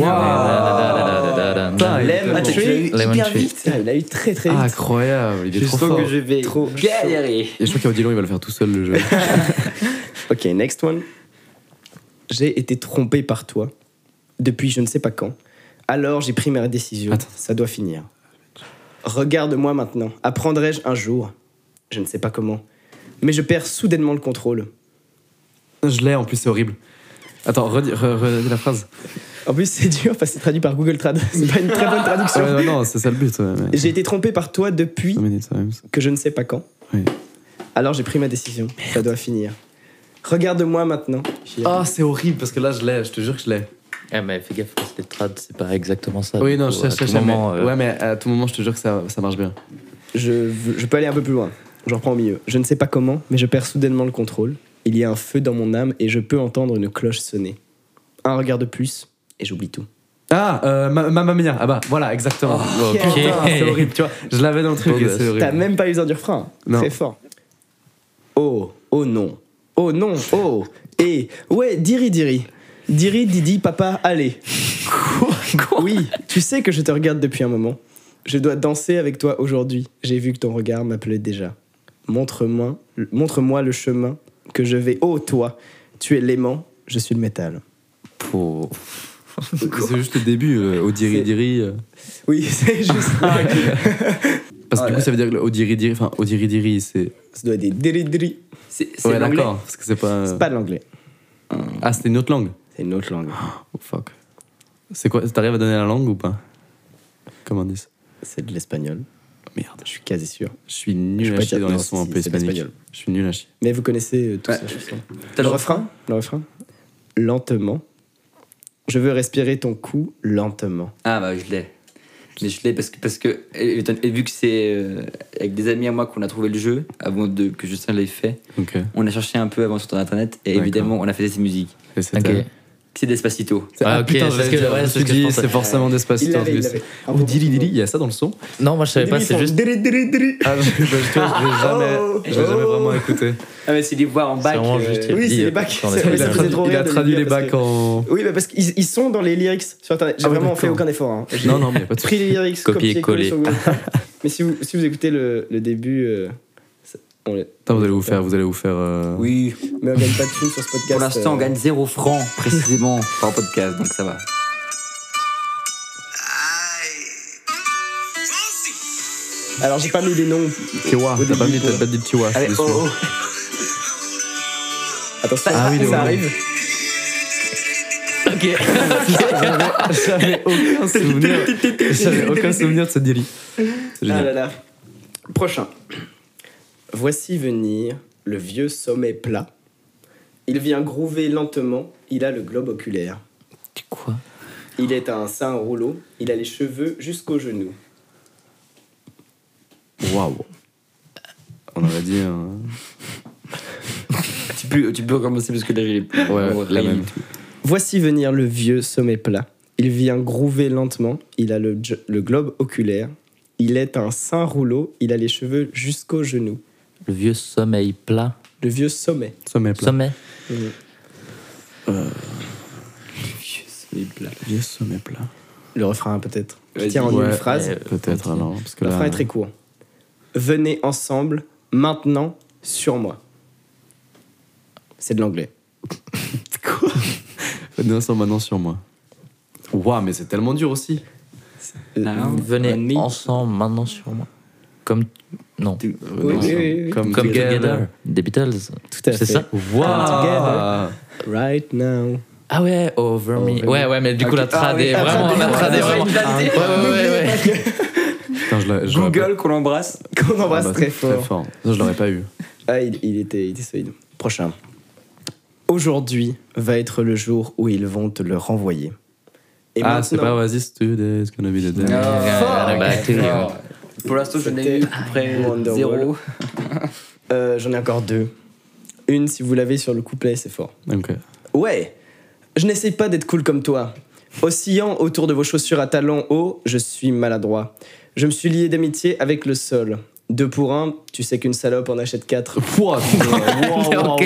Speaker 4: Putain, il
Speaker 6: hyper vite. A eu très très vite.
Speaker 4: Incroyable, il est
Speaker 5: Je
Speaker 4: trop fort.
Speaker 5: que je vais
Speaker 6: Trop
Speaker 5: galérer.
Speaker 4: Et je crois qu'Odilon, il va le faire tout seul le jeu. (laughs)
Speaker 6: Ok, next one. J'ai été trompé par toi depuis je ne sais pas quand. Alors j'ai pris ma décision.
Speaker 4: Attends.
Speaker 6: Ça doit finir. Regarde-moi maintenant. Apprendrai-je un jour? Je ne sais pas comment. Mais je perds soudainement le contrôle.
Speaker 4: Je l'ai, en plus, c'est horrible. Attends, redis, re- redis la phrase.
Speaker 6: En plus, c'est dur parce que c'est traduit par Google Trad. (laughs) C'est pas une très bonne traduction.
Speaker 4: Ouais, ouais, non, c'est ça le but. ouais, mais-
Speaker 6: J'ai été trompé par toi depuis
Speaker 4: So many times.
Speaker 6: que je ne sais pas quand.
Speaker 4: Oui.
Speaker 6: Alors j'ai pris ma décision. Ça doit finir. Regarde-moi maintenant.
Speaker 4: Ah, c'est horrible parce que là, je l'ai, je te jure que je l'ai.
Speaker 7: Eh, mais fais gaffe, parce que trad, c'est pas exactement ça.
Speaker 4: Oui, non,
Speaker 7: coup,
Speaker 4: je sais,
Speaker 7: à
Speaker 4: je sais,
Speaker 7: tout
Speaker 4: je sais, mais-
Speaker 7: moment, euh,
Speaker 4: Ouais, mais à tout moment, je te jure que ça, ça marche bien.
Speaker 6: Je, je peux aller un peu plus loin. Je reprends au milieu. Je ne sais pas comment, mais je perds soudainement le contrôle. Il y a un feu dans mon âme et je peux entendre une cloche sonner. Un regard de plus et j'oublie tout.
Speaker 4: Ah, euh, ma- Mamma Mia. Ah bah, voilà, exactement.
Speaker 6: ok.
Speaker 4: Putain, (laughs) c'est horrible, tu vois. Je l'avais dans le truc c'est.
Speaker 6: T'as même pas eu besoin du refrain.
Speaker 4: Non.
Speaker 6: Très fort. Oh, oh non. Oh non, oh. Et ouais, diri diri. Diri didi papa, allez. Quoi, Oui, tu sais que je te regarde depuis un moment. Je dois danser avec toi aujourd'hui. J'ai vu que ton regard m'appelait déjà. Montre-moi montre-moi le chemin que je vais. Oh toi, tu es l'aimant, je suis le métal.
Speaker 7: faut-
Speaker 4: C'est juste le début, euh, Odiri
Speaker 6: C'est-
Speaker 4: Diri. euh.
Speaker 6: Oui, (laughs) c'est juste.
Speaker 4: Parce que
Speaker 6: Ah,
Speaker 4: du coup,
Speaker 6: là.
Speaker 4: ça veut dire que Diri, enfin, Odiri Diri, c'est.
Speaker 6: Ça doit être des diri diri.
Speaker 5: C'est c'est
Speaker 4: Ouais,
Speaker 5: l'anglais.
Speaker 4: d'accord. Parce que c'est pas.
Speaker 6: C'est pas de l'anglais,
Speaker 4: Ah, c'était une autre langue.
Speaker 6: c'est une autre langue.
Speaker 4: Oh fuck. C'est quoi T'arrives à donner la langue ou pas? Comme indice.
Speaker 6: C'est de l'espagnol.
Speaker 4: Merde.
Speaker 6: Je suis quasi sûr.
Speaker 4: Je suis nul à chier dans les sons un peu
Speaker 6: l'espagnol.
Speaker 4: Je suis nul à chier.
Speaker 6: Mais vous connaissez euh, tous
Speaker 5: Ouais.
Speaker 6: la chanson.
Speaker 5: T'as
Speaker 6: Le refrain Le refrain? Lentement. Je veux respirer ton cou lentement.
Speaker 5: Ah bah je l'ai. Mais je l'ai parce que, parce que et, et vu que c'est euh, avec des amis à moi qu'on a trouvé le jeu, avant de, que Justin l'ait fait,
Speaker 4: Ok.
Speaker 5: on a cherché un peu avant sur internet et évidemment on a fait ces musiques.
Speaker 4: Et c'était-
Speaker 7: Ok.
Speaker 5: C'est Despacito.
Speaker 7: Ah,
Speaker 4: ah,
Speaker 7: ok,
Speaker 4: putain,
Speaker 7: c'est
Speaker 4: j'allais
Speaker 7: ce que- ouais, c'est
Speaker 4: suis
Speaker 7: ce que je
Speaker 4: dit,
Speaker 7: pensais.
Speaker 4: c'est forcément
Speaker 6: Il
Speaker 4: Despacito.
Speaker 6: il
Speaker 4: parce
Speaker 6: l'avait.
Speaker 4: c'est- Oh, Diri Diri, il y a ça dans le son
Speaker 7: Non, moi je savais pas, c'est juste.
Speaker 6: diri diri diri.
Speaker 4: Ah, je je- je- je l'ai jamais,
Speaker 6: Oh,
Speaker 4: je l'ai jamais vraiment écouté.
Speaker 5: Ah mais c'est des voix en bac. euh,
Speaker 7: juste-
Speaker 6: Oui, c'est les bacs. (laughs)
Speaker 4: Il a traduit, il les
Speaker 6: parce
Speaker 4: bacs en.
Speaker 6: Oui, mais parce qu'ils ils sont dans les lyrics sur internet. J'ai
Speaker 4: Ah
Speaker 6: vraiment fait aucun effort. hein.
Speaker 4: Non, non, mais y a pas de
Speaker 6: pris les lyrics,
Speaker 7: Copier,
Speaker 6: copié-collé. (laughs) Mais si vous, si vous écoutez le, début, euh, on les-
Speaker 4: Attends, vous allez vous faire, vous allez vous faire. euh,
Speaker 5: Oui.
Speaker 6: Mais on gagne pas de thunes sur ce podcast.
Speaker 5: Pour l'instant on
Speaker 6: euh,
Speaker 5: gagne 0 francs précisément (laughs) par podcast donc ça va.
Speaker 6: Alors j'ai pas mis les noms. Au
Speaker 4: t'as pas
Speaker 6: début,
Speaker 4: mis t'as pas dit Chihuahua.
Speaker 5: Allez, oh, oh.
Speaker 6: Attention,
Speaker 4: Ah oui,
Speaker 6: ça arrive. (laughs)
Speaker 4: J'avais aucun souvenir. (laughs) J'avais aucun souvenir de ce Diri. C'est
Speaker 6: Ah
Speaker 4: génial.
Speaker 6: là là. Prochain. Voici venir le vieux sommet plat. Il vient groover lentement. Il a le globe oculaire.
Speaker 7: Quoi
Speaker 6: Il est un sein rouleau. Il a les cheveux jusqu'aux genoux.
Speaker 4: Waouh. On aurait dit. un-
Speaker 5: Tu peux, tu peux recommencer parce que là j'ai les
Speaker 4: Ouais, la
Speaker 5: rien
Speaker 4: même.
Speaker 5: du tout.
Speaker 6: Voici venir le vieux sommet plat. Il vient groover lentement. Il a le, jo- le globe oculaire. Il est un sein rouleau. Il a les cheveux jusqu'aux genoux.
Speaker 7: Le vieux sommeil plat.
Speaker 6: Le vieux sommet.
Speaker 4: Sommet plat.
Speaker 7: Sommet
Speaker 5: Les plats.
Speaker 4: Vieux sommet plat.
Speaker 6: Le refrain peut-être.
Speaker 5: Vas-y.
Speaker 6: Tiens en
Speaker 4: Ouais.
Speaker 6: une phrase.
Speaker 7: Euh,
Speaker 4: Peut-être alors. Parce que
Speaker 6: Le
Speaker 4: là.
Speaker 6: refrain est très court. Venez ensemble, maintenant, sur moi. C'est de l'anglais. (laughs) (laughs)
Speaker 4: Venez ensemble maintenant sur moi. Waouh, mais c'est tellement dur aussi.
Speaker 5: Now,
Speaker 7: Venez ensemble maintenant sur moi. Comme. Non.
Speaker 4: Euh,
Speaker 6: Oui,
Speaker 4: non,
Speaker 6: oui, oui, oui.
Speaker 4: Comme,
Speaker 7: Comme
Speaker 4: Together.
Speaker 7: Together. Des Beatles.
Speaker 6: Tout à fait.
Speaker 7: C'est ça
Speaker 4: Waouh.
Speaker 6: Right now.
Speaker 7: Ah ouais, Over Me.
Speaker 6: Over
Speaker 7: Ouais, ouais, mais du coup,
Speaker 6: Ok.
Speaker 7: la trad
Speaker 5: Ah
Speaker 7: est vraiment.
Speaker 5: est
Speaker 7: La trad est
Speaker 5: vraiment-. Ouais,
Speaker 7: Ouais, ouais, ouais. (laughs)
Speaker 4: Putain, je je
Speaker 5: Google qu'on embrasse. (laughs)
Speaker 6: Qu'on
Speaker 4: pas-
Speaker 6: embrasse
Speaker 4: Ah bah,
Speaker 6: très fort.
Speaker 4: Ça, je l'aurais pas eu. (laughs)
Speaker 6: Ah, il, il était, il était solide. Prochain. Aujourd'hui va être le jour où ils vont te le renvoyer. Et
Speaker 4: ah, c'est pas Oasis Today, it's gonna be the day.
Speaker 7: Ah, bah, t'es-
Speaker 5: Fort. Pour l'instant, je n'ai eu à peu près zéro. (laughs)
Speaker 6: Euh, J'en ai encore deux. Une, si vous l'avez sur le couplet, c'est fort.
Speaker 4: Ok.
Speaker 6: Ouais, je n'essaye pas d'être cool comme toi. Oscillant autour de vos chaussures à talons hauts, je suis maladroit. Je me suis lié d'amitié avec le sol. 2 pour 1, tu sais qu'une salope en achète 4.
Speaker 4: Pouah, (laughs) (laughs)
Speaker 7: ok,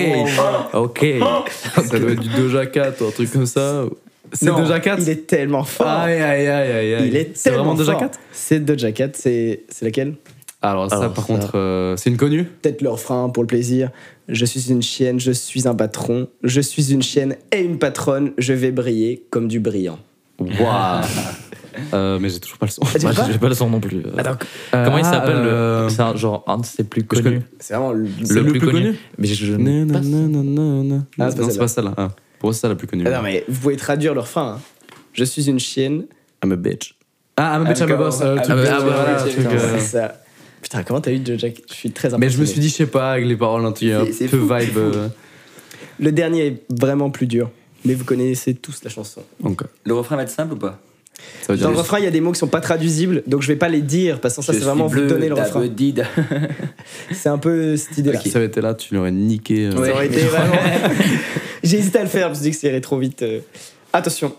Speaker 7: ok.
Speaker 4: Ça doit être du Doja Cat ou un truc comme ça. C'est Doja Cat
Speaker 6: Il est tellement fort.
Speaker 4: Aïe, aïe, aïe, aïe, aïe.
Speaker 6: Il est
Speaker 4: C'est
Speaker 6: tellement
Speaker 4: vraiment Doja
Speaker 6: fort.
Speaker 4: Cat
Speaker 6: C'est Doja Cat, c'est c'est laquelle?
Speaker 4: Alors, ça,
Speaker 7: Alors,
Speaker 4: par
Speaker 7: ça-
Speaker 4: contre, euh, c'est une connue
Speaker 6: Peut-être le refrain pour le plaisir. Je suis une chienne, je suis un patron. Je suis une chienne et une patronne. Je vais briller comme du brillant.
Speaker 4: Waouh (laughs) Euh, Mais j'ai toujours pas le son.
Speaker 6: Ah,
Speaker 7: Moi, (laughs)
Speaker 6: pas
Speaker 7: j'ai pas le son non plus.
Speaker 6: Attends,
Speaker 7: Comment il
Speaker 4: Ah,
Speaker 7: s'appelle le-
Speaker 4: euh,
Speaker 7: C'est un, genre un de ses plus
Speaker 4: je
Speaker 7: connus.
Speaker 6: c'est vraiment le.
Speaker 4: C'est le, plus connu,
Speaker 7: Mais je ne
Speaker 4: Non, non, non, non, non.
Speaker 6: Ah, c'est pas
Speaker 4: Non, c'est pas celle-là. Ah, Pour moi, c'est ça la plus connue.
Speaker 6: Ah non, mais vous pouvez traduire le refrain. hein. Je suis une chienne.
Speaker 4: I'm a bitch. Ah, I'm a bitch, I'm a boss. euh, le
Speaker 7: Ah,
Speaker 4: de-
Speaker 7: bah, ah, bah,
Speaker 4: voilà, le
Speaker 7: c'est-
Speaker 4: truc,
Speaker 6: Putain,
Speaker 4: euh,
Speaker 6: c'est ça. Putain, comment t'as eu Doja Cat Je suis très impressionné.
Speaker 4: Mais je me suis dit, je sais pas, avec les paroles un
Speaker 5: C'est- c'est
Speaker 4: peu
Speaker 5: c'est
Speaker 4: vibe. euh,
Speaker 6: Le dernier est vraiment plus dur. Mais vous connaissez tous la chanson.
Speaker 4: Donc, euh,
Speaker 5: Le refrain va être simple ou pas?
Speaker 4: Ça veut dire.
Speaker 6: Dans le refrain, il y a des mots qui sont pas traduisibles, donc je vais pas les dire, parce que ça,
Speaker 5: Je
Speaker 6: c'est
Speaker 5: suis
Speaker 6: vraiment vous
Speaker 5: bleu,
Speaker 6: donner le refrain. (laughs) C'est un peu cette idée-là.
Speaker 4: Si ça avait été là, tu l'aurais niqué. euh,
Speaker 6: Ça aurait été (laughs) vraiment. (laughs) J'ai hésité à le faire, je me suis dit que ça irait trop vite. euh. Attention,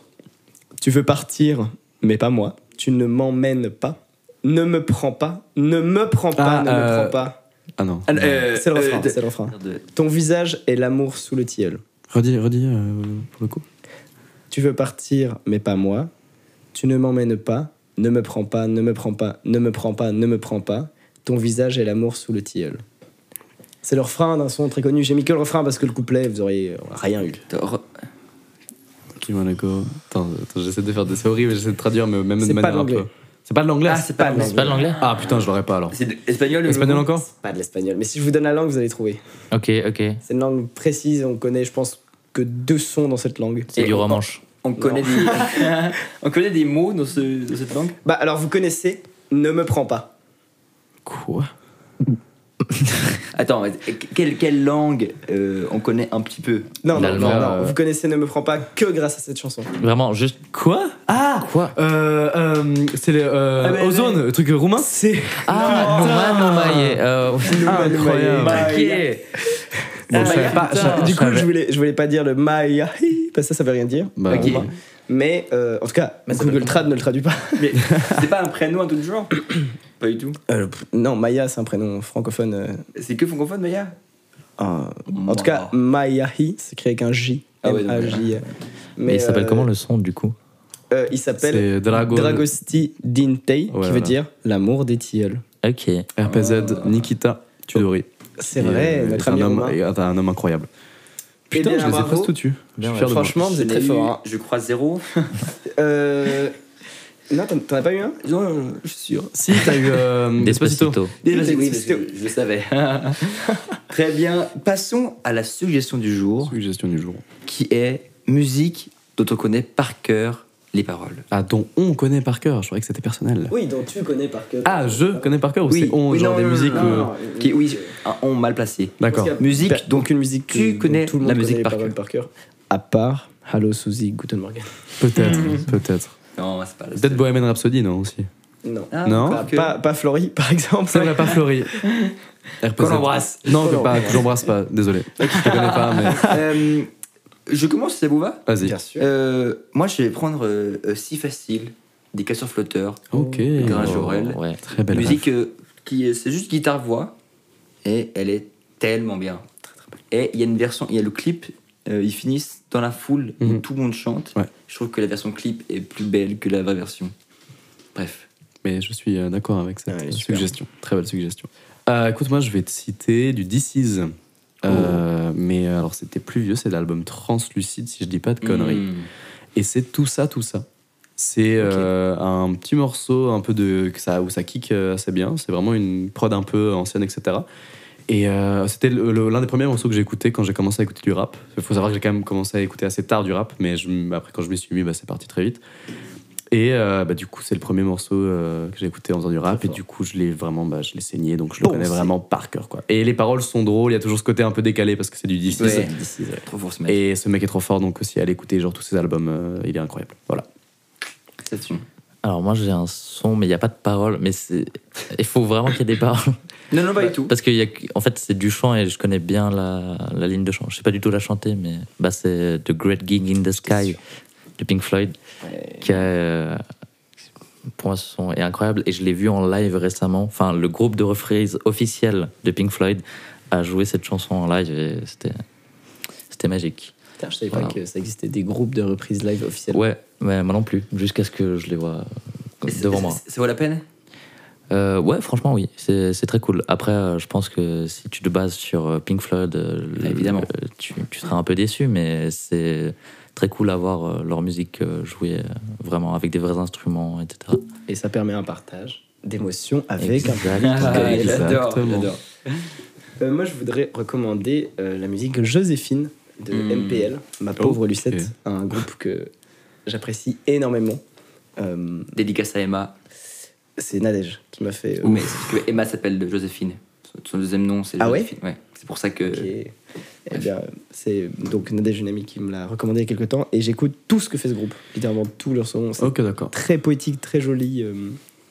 Speaker 6: tu veux partir, mais pas moi. Tu ne m'emmènes pas. Ne me prends pas. Ne me prends pas.
Speaker 4: Ah,
Speaker 6: ne
Speaker 4: euh,
Speaker 6: me prends pas.
Speaker 4: Ah non.
Speaker 5: Ah, euh,
Speaker 6: C'est le refrain.
Speaker 5: euh, de-
Speaker 6: c'est le refrain.
Speaker 5: de-
Speaker 6: Ton visage est l'amour sous le tilleul.
Speaker 4: Redis, redis euh, pour le coup.
Speaker 6: Tu veux partir, mais pas moi. Tu ne m'emmènes pas. Ne me prends pas. Ne me prends pas. Ne me prends pas. Ne me prends pas. Ton visage est l'amour sous le tilleul. C'est le refrain d'un son très connu. J'ai mis que le refrain parce que le couplet, vous auriez rien eu.
Speaker 4: Qui Monaco. Attends, attends, j'essaie de faire. des- C'est horrible, j'essaie de traduire, mais même de
Speaker 6: pas
Speaker 4: manière un peu. C'est pas de l'anglais
Speaker 5: Ah, c'est pas
Speaker 6: de
Speaker 7: C'est pas de l'anglais
Speaker 4: Ah putain, je l'aurais pas alors.
Speaker 5: C'est de- espagnol le
Speaker 4: Espagnol encore?
Speaker 6: Pas de l'espagnol. Mais si je vous donne la langue, vous allez trouver.
Speaker 7: Ok, ok.
Speaker 6: C'est une langue précise. On connaît, je pense, que deux sons dans cette langue.
Speaker 7: C'est
Speaker 5: Et
Speaker 7: du
Speaker 5: on-
Speaker 7: romanche.
Speaker 5: On connaît, des... on connaît des mots dans, ce, dans cette langue?
Speaker 6: Bah alors vous connaissez Ne me prends pas.
Speaker 4: Quoi? (laughs)
Speaker 5: Attends, mais quelle, quelle langue euh, on connaît un petit peu
Speaker 6: Non, non, non, non,
Speaker 4: euh,
Speaker 6: vous connaissez Ne me prends pas que grâce à cette chanson.
Speaker 7: Vraiment, juste.
Speaker 4: Quoi? Ah
Speaker 7: Quoi?
Speaker 4: Euh, euh, C'est le euh,
Speaker 6: Ah, mais-
Speaker 4: Ozone, le truc roumain
Speaker 6: C'est
Speaker 7: Ah. Euh,
Speaker 4: Incroyable.
Speaker 7: ok.
Speaker 4: Bon,
Speaker 6: Ah,
Speaker 4: savais pas.
Speaker 6: Du coup, je voulais, je voulais pas dire le Maya, parce que ça, ça veut rien dire.
Speaker 4: Bah.
Speaker 6: Mais euh, en tout cas,
Speaker 7: Mais ça
Speaker 6: Google Trad ne le traduit pas.
Speaker 5: Mais c'est pas un prénom à tout genre (coughs) Pas du tout.
Speaker 6: Euh, pff, non, Maya, c'est un prénom francophone. euh,
Speaker 5: C'est que francophone, Maya?
Speaker 6: En en tout cas, Mayahi, c'est créé avec un J.
Speaker 5: Ah ouais, donc.
Speaker 7: Mais il s'appelle
Speaker 6: euh,
Speaker 7: comment le son du coup?
Speaker 6: euh, Il s'appelle
Speaker 4: Drago.
Speaker 6: Dragosti Dintei, qui veut dire l'amour des tilleuls.
Speaker 7: Ok.
Speaker 4: RPZ, Nikita Tudori.
Speaker 6: C'est
Speaker 4: Et,
Speaker 6: vrai,
Speaker 4: euh,
Speaker 6: notre
Speaker 4: c'est un
Speaker 6: ami
Speaker 4: homme, et un homme incroyable.
Speaker 6: Eh
Speaker 4: Putain,
Speaker 6: bien,
Speaker 4: je les ai presque tout tu. Je
Speaker 7: Bien,
Speaker 4: suis fier de moi.
Speaker 6: Franchement, vous êtes très fort. hein.
Speaker 5: Je crois zéro. (laughs) (laughs)
Speaker 6: Euh... Non, t'en t'en as pas eu un?
Speaker 5: Non, je suis sûr.
Speaker 4: Si, t'as eu euh, (laughs) Despacito.
Speaker 7: Despacito.
Speaker 5: Oui,
Speaker 6: Despacito.
Speaker 5: je, je le savais. (laughs) Très bien. Passons à la suggestion du jour,
Speaker 4: Suggestion du jour.
Speaker 5: qui est musique dont on connaît par cœur les paroles.
Speaker 4: Ah, dont on connaît par cœur. Je croyais que c'était personnel.
Speaker 6: Oui, dont tu connais par cœur.
Speaker 4: Ah, je connais par cœur ou
Speaker 5: Oui.
Speaker 4: c'est on,
Speaker 5: Oui,
Speaker 4: genre
Speaker 5: non,
Speaker 4: des
Speaker 5: non,
Speaker 4: musiques.
Speaker 5: non,
Speaker 4: euh,
Speaker 5: non. Qui, oui, un on mal placé.
Speaker 4: D'accord.
Speaker 5: Musique
Speaker 6: donc une musique
Speaker 5: tu
Speaker 6: dont
Speaker 5: connais
Speaker 6: tout le monde
Speaker 5: la
Speaker 6: connaît
Speaker 5: musique
Speaker 6: les
Speaker 5: par
Speaker 6: paroles
Speaker 5: cœur.
Speaker 6: par cœur. À part Hallo Suzy, Guten Morgen.
Speaker 4: Peut-être, (laughs) peut-être.
Speaker 5: Non, c'est pas le
Speaker 4: Peut-être Bohemian Rhapsody, non aussi.
Speaker 6: Non.
Speaker 5: Ah,
Speaker 4: Non.
Speaker 6: Pas,
Speaker 5: que-
Speaker 6: pas, pas Florie, (laughs) par exemple.
Speaker 4: C'est vrai, pas. RPZ. (laughs)
Speaker 5: Qu'on l'embrasse.
Speaker 4: Non, que pas,
Speaker 6: l'embrasse.
Speaker 4: que j'embrasse pas, désolé. (laughs) Je te connais pas, mais.
Speaker 5: Euh, je commence, ça vous va?
Speaker 4: Vas-y.
Speaker 6: Bien sûr.
Speaker 5: Euh, Moi, je vais prendre euh, euh, Si Facile, des casseurs flotteurs.
Speaker 4: Ok.
Speaker 7: Ouais.
Speaker 4: Très belle
Speaker 5: musique euh, qui est- c'est juste guitare-voix et elle est tellement bien. Et il y a une version, il y a le clip, euh, ils finissent dans la foule où
Speaker 4: Mhm.
Speaker 5: tout le monde chante.
Speaker 4: Ouais.
Speaker 5: Je trouve que la version clip est plus belle que la vraie version. Bref.
Speaker 4: Mais je suis euh, d'accord avec cette
Speaker 6: Ouais, super.
Speaker 4: suggestion. Très belle suggestion. Euh, écoute, moi, je vais te citer du This Is. Euh, Mais euh, alors, c'était plus vieux, c'est l'album Translucide, si je dis pas de conneries.
Speaker 5: Mm.
Speaker 4: Et c'est tout ça, tout ça. C'est euh, un petit morceau un peu de ça, où ça kick assez bien. C'est vraiment une prod un peu ancienne, etc. Et euh, c'était l'un des premiers morceaux que j'ai écouté quand j'ai commencé à écouter du rap. Il faut savoir que j'ai quand même commencé à écouter assez tard du rap, mais je après quand je m'y suis mis, bah, c'est parti très vite. Et euh, bah, du coup, c'est le premier morceau euh, que j'ai écouté en faisant du rap, et du coup, je l'ai vraiment, bah, je l'ai saigné, donc je le
Speaker 6: Bon,
Speaker 4: connais vraiment par cœur, quoi. Et les paroles sont drôles, il y a toujours ce côté un peu décalé parce que c'est du 10
Speaker 5: Ouais, trop fort ce mec.
Speaker 4: Et ce mec est trop fort, donc aussi à l'écouter, genre tous ses albums, euh, il est incroyable. Voilà.
Speaker 5: C'est dessus.
Speaker 7: Alors moi j'ai un son, mais il n'y a pas de paroles. Mais il faut vraiment qu'il y ait des paroles. (laughs)
Speaker 5: Non, non, pas du tout.
Speaker 7: Parce que y a, en fait c'est du chant et je connais bien la, la ligne de chant. Je sais pas du tout la chanter, mais bah, c'est The Great Gig in the Sky de Pink Floyd. Qui a, pour moi, ce son est incroyable. Et je l'ai vu en live récemment. Enfin, le groupe de reprises officiel de Pink Floyd a joué cette chanson en live et c'était, c'était magique.
Speaker 6: Putain, je savais
Speaker 7: Voilà.
Speaker 6: pas que ça existait des groupes de reprises live officiels.
Speaker 7: Ouais, mais moi non plus, jusqu'à ce que je les vois devant moi.
Speaker 5: Ça vaut la peine?
Speaker 7: Euh, ouais, franchement, oui, c'est très cool. Après, euh, je pense que si tu te bases sur euh, Pink Floyd, euh,
Speaker 5: Évidemment.
Speaker 7: tu, tu seras un peu déçu, mais c'est très cool à voir euh, leur musique euh, jouée euh, vraiment avec des vrais instruments, etc.
Speaker 6: Et ça permet un partage d'émotions avec un
Speaker 7: Exactement.
Speaker 5: Ah, J'adore.
Speaker 6: Euh, moi, je voudrais recommander euh, la musique Joséphine de. MPL, ma pauvre
Speaker 4: ok.
Speaker 6: Lucette, un groupe que j'apprécie énormément. Euh,
Speaker 5: Dédicace à Emma.
Speaker 6: c'est Nadège qui m'a fait. euh,
Speaker 5: Mais c'est parce que Emma s'appelle Joséphine. Son- deuxième nom, c'est
Speaker 6: Ah ouais
Speaker 5: Joséphine. Ouais. C'est pour ça que.
Speaker 6: est- eh bien, c'est donc Nadège, une amie qui me l'a recommandé il y a quelques temps, et j'écoute tout ce que fait ce groupe, littéralement tous leurs sons.
Speaker 4: Ok, d'accord.
Speaker 6: très poétique, très joli. euh,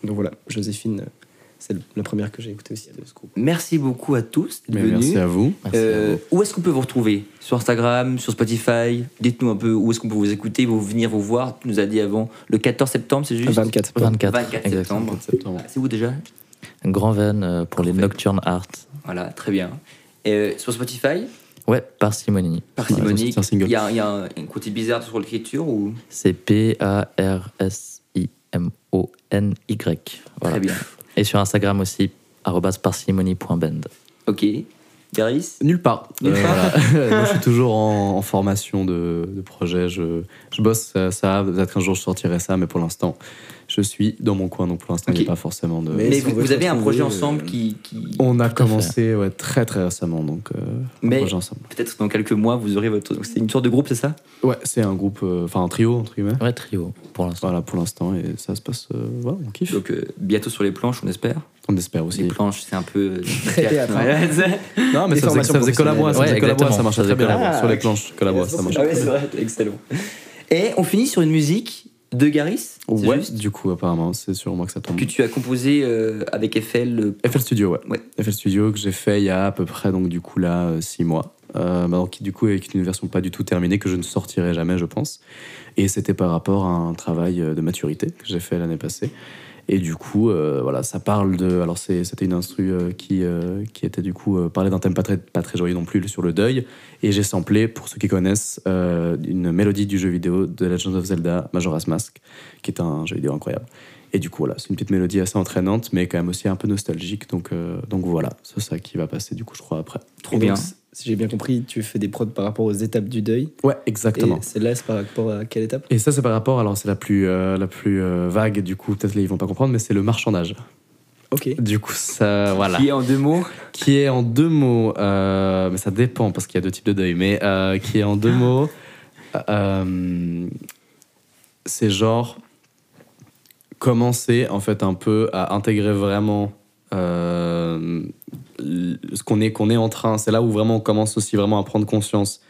Speaker 6: donc voilà, Joséphine, euh, c'est la première que j'ai écoutée aussi de ce groupe.
Speaker 5: Merci beaucoup à tous d'être
Speaker 4: Mais
Speaker 5: venus.
Speaker 4: merci à vous.
Speaker 7: Merci à
Speaker 5: Euh,
Speaker 7: vous.
Speaker 5: où est-ce qu'on peut vous retrouver? Sur Instagram, sur Spotify? Dites-nous un peu où est-ce qu'on peut vous écouter, vous venir vous voir. Tu nous as dit avant le 14 septembre, c'est juste?
Speaker 6: 24.
Speaker 7: 24,
Speaker 5: 24
Speaker 7: exactement.
Speaker 5: septembre.
Speaker 4: septembre.
Speaker 5: Ah, C'est où déjà?
Speaker 7: Grand Van euh, pour les
Speaker 5: Van.
Speaker 7: Nocturne Art.
Speaker 5: Voilà, très bien. Et, euh, sur Spotify,
Speaker 7: Ouais, parcimonie.
Speaker 5: parcimonie,
Speaker 4: c'est un single.
Speaker 5: il y a, il y a un, un côté bizarre sur l'écriture ou?
Speaker 7: C'est P-A-R-S-I-M-O-N-Y. Voilà.
Speaker 5: Très bien.
Speaker 7: Et sur Instagram aussi, arrobas parsimony.band.
Speaker 5: Ok. Garis
Speaker 4: Nulle part.
Speaker 5: Nulle
Speaker 4: Euh,
Speaker 5: part.
Speaker 4: voilà. (laughs) (laughs) Moi, je suis toujours en, en formation de, de projet. Je, je bosse ça, ça. Peut-être qu'un jour je sortirai ça, mais pour l'instant, je suis dans mon coin. Donc pour l'instant, il n'y a pas forcément de.
Speaker 6: Mais
Speaker 5: Mais
Speaker 6: si on
Speaker 5: vous, avez un projet
Speaker 6: retrouver,
Speaker 5: ensemble
Speaker 6: euh,
Speaker 5: qui, qui-
Speaker 4: On a commencé ouais, très très récemment, donc euh,
Speaker 5: Mais-
Speaker 4: un projet ensemble.
Speaker 5: peut-être dans quelques mois vous aurez votre. C'est une sorte de groupe, c'est ça?
Speaker 4: Ouais, c'est un groupe, euh, enfin un trio entre guillemets.
Speaker 7: Ouais, trio, pour l'instant.
Speaker 4: Voilà pour l'instant et ça se passe. euh, voilà, on kiffe.
Speaker 5: Donc euh, bientôt sur les planches, on espère.
Speaker 4: On espère
Speaker 5: Les
Speaker 4: aussi.
Speaker 5: planches, c'est un peu. (laughs)
Speaker 6: Hein. (laughs)
Speaker 4: Non, mais ça faisait, ça faisait collaborer, ça
Speaker 7: Ouais, exactement.
Speaker 4: ça marchait très bien
Speaker 6: collaborer.
Speaker 4: sur les planches. Collaborer, ça marchait.
Speaker 5: Ah ouais, c'est vrai, excellent. Et on finit sur une musique de Garis,
Speaker 4: Ouais,
Speaker 5: juste
Speaker 4: du coup, apparemment, c'est sur moi que ça tombe.
Speaker 5: que tu as composé euh, avec Eiffel. euh,
Speaker 4: FL Studio, ouais.
Speaker 5: Ouais.
Speaker 4: FL Studio que j'ai fait il y a à peu près, donc du coup là, 6 mois. Euh, bah, donc, qui du coup est une version pas du tout terminée que je ne sortirai jamais, je pense. Et c'était par rapport à un travail euh, de maturité que j'ai fait l'année passée. Et du coup, euh, voilà, ça parle de. Alors, c'était une instru euh, qui, euh, qui était du coup parlait d'un thème pas très, pas très joyeux non plus sur le deuil. Et j'ai samplé, pour ceux qui connaissent, une mélodie du jeu vidéo de Legend of Zelda Majora's Mask, qui est un jeu vidéo incroyable. Et du coup, voilà, c'est une petite mélodie assez entraînante, mais quand même aussi un peu nostalgique. Donc, euh, donc voilà, c'est ça qui va passer, du coup, je crois, après.
Speaker 5: Trop
Speaker 6: Et
Speaker 5: bien.
Speaker 6: donc, si j'ai bien compris, tu fais des prods par rapport aux étapes du deuil.
Speaker 4: Ouais, exactement.
Speaker 6: Et celle-là, c'est par rapport à quelle étape?
Speaker 4: Et ça, c'est par rapport, alors c'est la plus, euh, la plus euh, vague, du coup, peut-être ils vont pas comprendre, mais c'est le marchandage.
Speaker 6: Ok.
Speaker 4: Du coup, ça, voilà.
Speaker 5: Qui est en deux mots?
Speaker 4: Qui est en deux mots, mais ça dépend parce qu'il y a deux types de deuil, mais qui est en deux mots, c'est genre commencer en fait un peu à intégrer vraiment euh, ce qu'on est, qu'on est en train. C'est là où vraiment on commence aussi vraiment à prendre conscience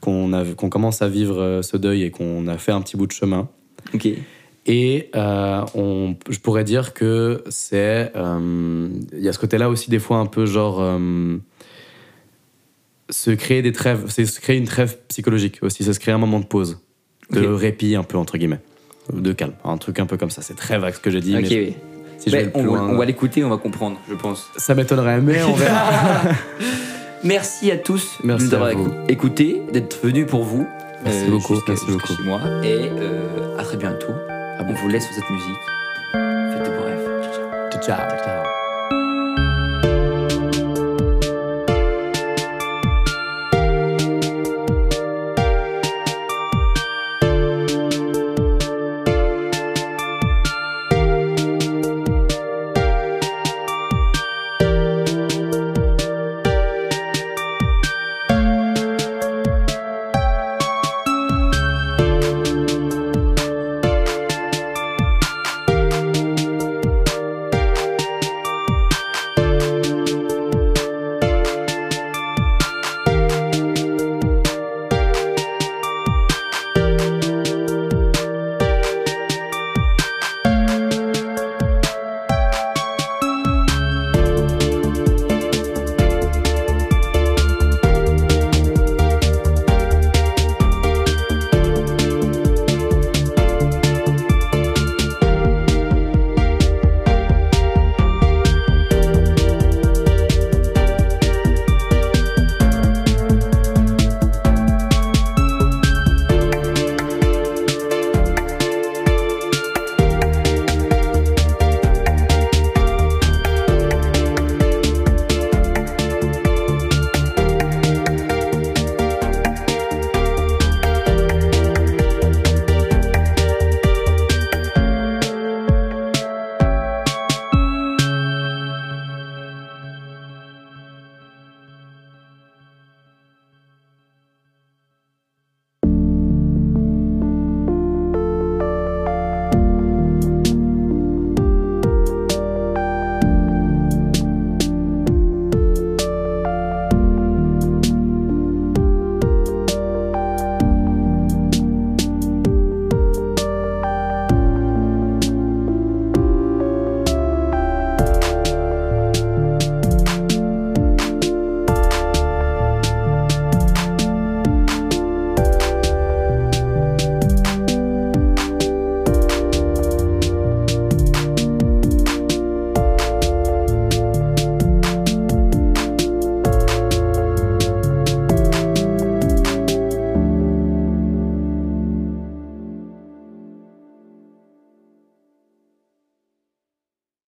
Speaker 4: qu'on a- qu'on commence à vivre euh, ce deuil et qu'on a fait un petit bout de chemin.
Speaker 5: Ok.
Speaker 4: Et euh, on, je pourrais dire que c'est. euh, Il y a ce côté-là aussi, des fois, un peu genre. euh, se créer des trêves. C'est se créer une trêve psychologique aussi. C'est se créer un moment de pause. De répit, un peu, entre guillemets. De calme. Un truc un peu comme ça. C'est très vague ce que j'ai dit.
Speaker 5: Ok,
Speaker 4: mais
Speaker 5: oui.
Speaker 4: si plus
Speaker 5: on,
Speaker 4: loin,
Speaker 5: on va l'écouter, on va comprendre, je pense.
Speaker 4: Ça m'étonnerait, mais on verra. (laughs)
Speaker 5: Merci à tous
Speaker 4: Merci
Speaker 5: de nous avoir
Speaker 4: à vous.
Speaker 5: écou- écoutés, d'être venus pour vous.
Speaker 4: Merci beaucoup,
Speaker 5: jusqu'à-
Speaker 4: merci beaucoup.
Speaker 5: chez moi. Et euh, à très bientôt. on vous laisse sur cette musique. Faites de beaux rêves. Ciao, ciao.
Speaker 4: ciao. ciao.